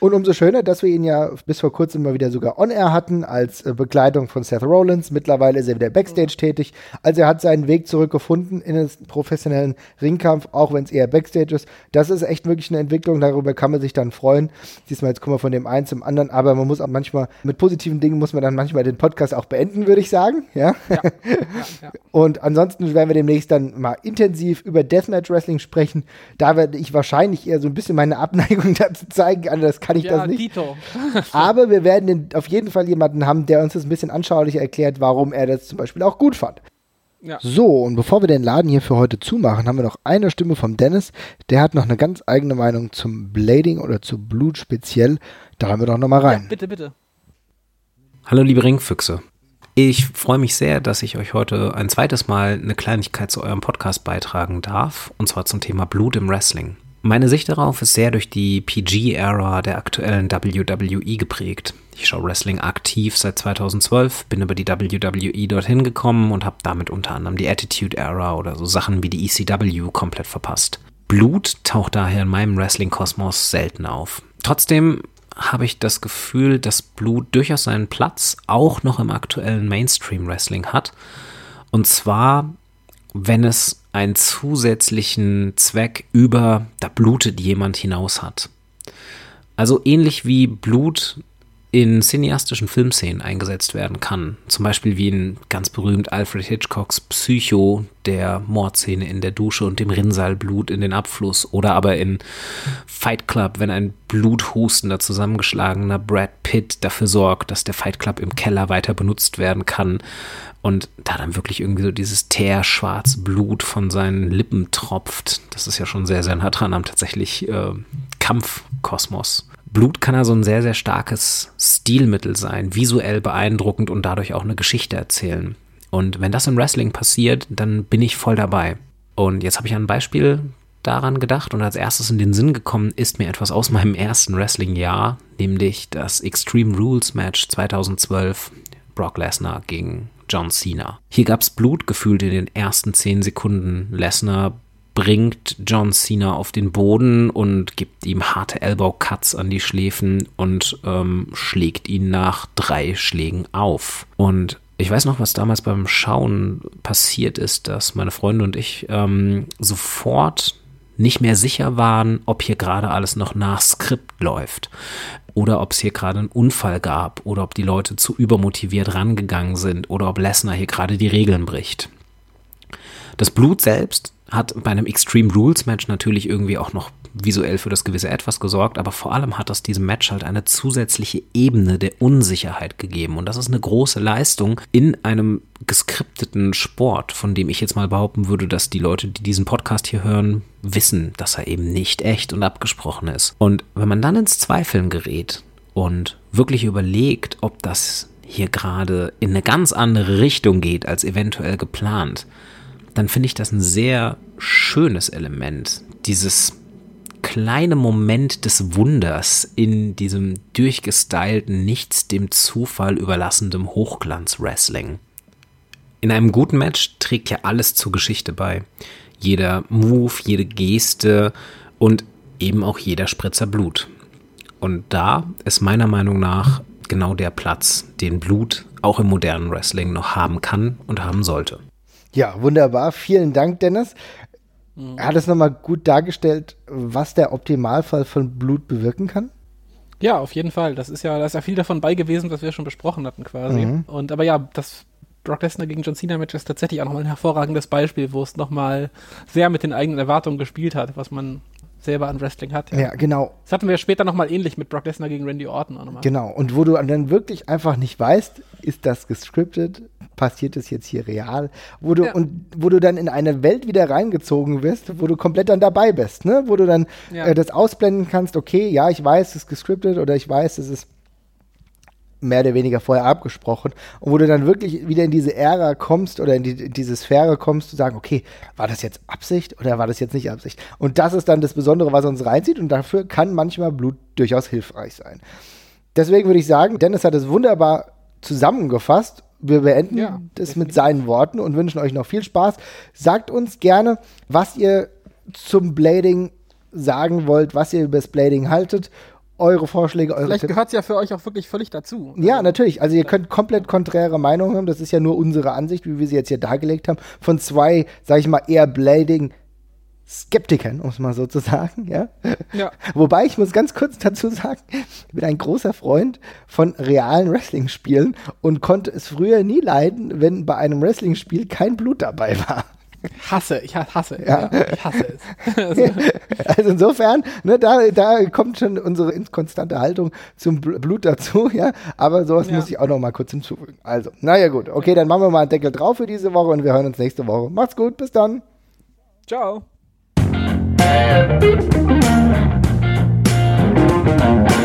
Und umso schöner, dass wir ihn ja bis vor kurzem mal wieder sogar on-air hatten, als äh, Begleitung von Seth Rollins. Mittlerweile ist er wieder Backstage tätig. Also er hat seinen Weg zurückgefunden in den professionellen Ringkampf, auch wenn es eher Backstage ist. Das ist echt wirklich eine Entwicklung, darüber kann man sich dann freuen. Diesmal jetzt kommen wir von dem einen zum anderen, aber man muss auch manchmal, mit positiven Dingen muss man dann manchmal den Podcast auch beenden, würde ich sagen. Ja? Ja, ja, ja. Und ansonsten werden wir demnächst dann mal intensiv über Deathmatch Wrestling sprechen. Da werde ich wahrscheinlich eher so ein bisschen meine Abneigung dazu zeigen. Anders kann ich ja, das nicht. Dito. Aber wir werden auf jeden Fall jemanden haben, der uns das ein bisschen anschaulicher erklärt, warum er das zum Beispiel auch gut fand. Ja. So, und bevor wir den Laden hier für heute zumachen, haben wir noch eine Stimme vom Dennis. Der hat noch eine ganz eigene Meinung zum Blading oder zu Blut speziell. Da haben wir doch nochmal rein. Ja, bitte, bitte. Hallo, liebe Ringfüchse. Ich freue mich sehr, dass ich euch heute ein zweites Mal eine Kleinigkeit zu eurem Podcast beitragen darf, und zwar zum Thema Blut im Wrestling. Meine Sicht darauf ist sehr durch die PG-Ära der aktuellen WWE geprägt. Ich schaue Wrestling aktiv seit 2012, bin über die WWE dorthin gekommen und habe damit unter anderem die Attitude-Ära oder so Sachen wie die ECW komplett verpasst. Blut taucht daher in meinem Wrestling-Kosmos selten auf. Trotzdem habe ich das Gefühl, dass Blut durchaus seinen Platz auch noch im aktuellen Mainstream-Wrestling hat. Und zwar, wenn es einen zusätzlichen Zweck über, da blutet jemand hinaus hat. Also ähnlich wie Blut in cineastischen Filmszenen eingesetzt werden kann. Zum Beispiel wie in ganz berühmt Alfred Hitchcocks Psycho, der Mordszene in der Dusche und dem Rinnsaalblut in den Abfluss. Oder aber in Fight Club, wenn ein bluthustender, zusammengeschlagener Brad Pitt dafür sorgt, dass der Fight Club im Keller weiter benutzt werden kann. Und da dann wirklich irgendwie so dieses teerschwarze Blut von seinen Lippen tropft. Das ist ja schon sehr, sehr nah dran am tatsächlich äh, Kampfkosmos. Blut kann also ein sehr, sehr starkes Stilmittel sein, visuell beeindruckend und dadurch auch eine Geschichte erzählen. Und wenn das im Wrestling passiert, dann bin ich voll dabei. Und jetzt habe ich ein Beispiel daran gedacht und als erstes in den Sinn gekommen ist mir etwas aus meinem ersten Wrestling-Jahr, nämlich das Extreme Rules Match 2012 Brock Lesnar gegen John Cena. Hier gab es Blut gefühlt in den ersten zehn Sekunden. Lesnar bringt John Cena auf den Boden und gibt ihm harte Elbow-Cuts an die Schläfen und ähm, schlägt ihn nach drei Schlägen auf. Und ich weiß noch, was damals beim Schauen passiert ist, dass meine Freunde und ich ähm, sofort nicht mehr sicher waren, ob hier gerade alles noch nach Skript läuft oder ob es hier gerade einen Unfall gab oder ob die Leute zu übermotiviert rangegangen sind oder ob Lesnar hier gerade die Regeln bricht. Das Blut selbst hat bei einem Extreme Rules Match natürlich irgendwie auch noch visuell für das gewisse Etwas gesorgt, aber vor allem hat das diesem Match halt eine zusätzliche Ebene der Unsicherheit gegeben. Und das ist eine große Leistung in einem geskripteten Sport, von dem ich jetzt mal behaupten würde, dass die Leute, die diesen Podcast hier hören, wissen, dass er eben nicht echt und abgesprochen ist. Und wenn man dann ins Zweifeln gerät und wirklich überlegt, ob das hier gerade in eine ganz andere Richtung geht als eventuell geplant, dann finde ich das ein sehr schönes Element. Dieses kleine Moment des Wunders in diesem durchgestylten, nichts dem Zufall überlassendem Hochglanz-Wrestling. In einem guten Match trägt ja alles zur Geschichte bei. Jeder Move, jede Geste und eben auch jeder Spritzer Blut. Und da ist meiner Meinung nach genau der Platz, den Blut auch im modernen Wrestling noch haben kann und haben sollte. Ja, wunderbar. Vielen Dank, Dennis. Mhm. Er hat es nochmal gut dargestellt, was der Optimalfall von Blut bewirken kann. Ja, auf jeden Fall. Das ist ja, da ist ja viel davon bei gewesen, was wir schon besprochen hatten, quasi. Mhm. Und aber ja, das Brock Lesnar gegen John Cena Match ist tatsächlich auch nochmal ein hervorragendes Beispiel, wo es nochmal sehr mit den eigenen Erwartungen gespielt hat, was man selber an Wrestling hat. Ja, ja genau. Das hatten wir später nochmal ähnlich mit Brock Lesnar gegen Randy Orton auch nochmal. Genau. Und wo du dann wirklich einfach nicht weißt, ist das gescriptet? Passiert es jetzt hier real, wo du ja. und wo du dann in eine Welt wieder reingezogen wirst, wo du komplett dann dabei bist, ne? Wo du dann ja. äh, das ausblenden kannst, okay, ja, ich weiß, es ist gescriptet oder ich weiß, es ist mehr oder weniger vorher abgesprochen und wo du dann wirklich wieder in diese Ära kommst oder in, die, in diese Sphäre kommst, zu sagen, okay, war das jetzt Absicht oder war das jetzt nicht Absicht? Und das ist dann das Besondere, was uns reinzieht und dafür kann manchmal Blut durchaus hilfreich sein. Deswegen würde ich sagen, Dennis hat es wunderbar zusammengefasst wir beenden ja, das mit seinen Worten und wünschen euch noch viel Spaß. Sagt uns gerne, was ihr zum Blading sagen wollt, was ihr über das Blading haltet. Eure Vorschläge, eure Vielleicht gehört es ja für euch auch wirklich völlig dazu. Ja, also, natürlich. Also ihr könnt komplett konträre Meinungen haben. Das ist ja nur unsere Ansicht, wie wir sie jetzt hier dargelegt haben. Von zwei, sag ich mal, eher Blading Skeptikern, um es mal so zu sagen, ja? ja. Wobei ich muss ganz kurz dazu sagen, ich bin ein großer Freund von realen Wrestling-Spielen und konnte es früher nie leiden, wenn bei einem Wrestling-Spiel kein Blut dabei war. Hasse, ich hasse, ja. ich hasse es. also insofern, ne, da, da kommt schon unsere konstante Haltung zum Blut dazu, ja. Aber sowas ja. muss ich auch noch mal kurz hinzufügen. Also, naja gut, okay, dann machen wir mal einen Deckel drauf für diese Woche und wir hören uns nächste Woche. Macht's gut, bis dann. Ciao. Thank you.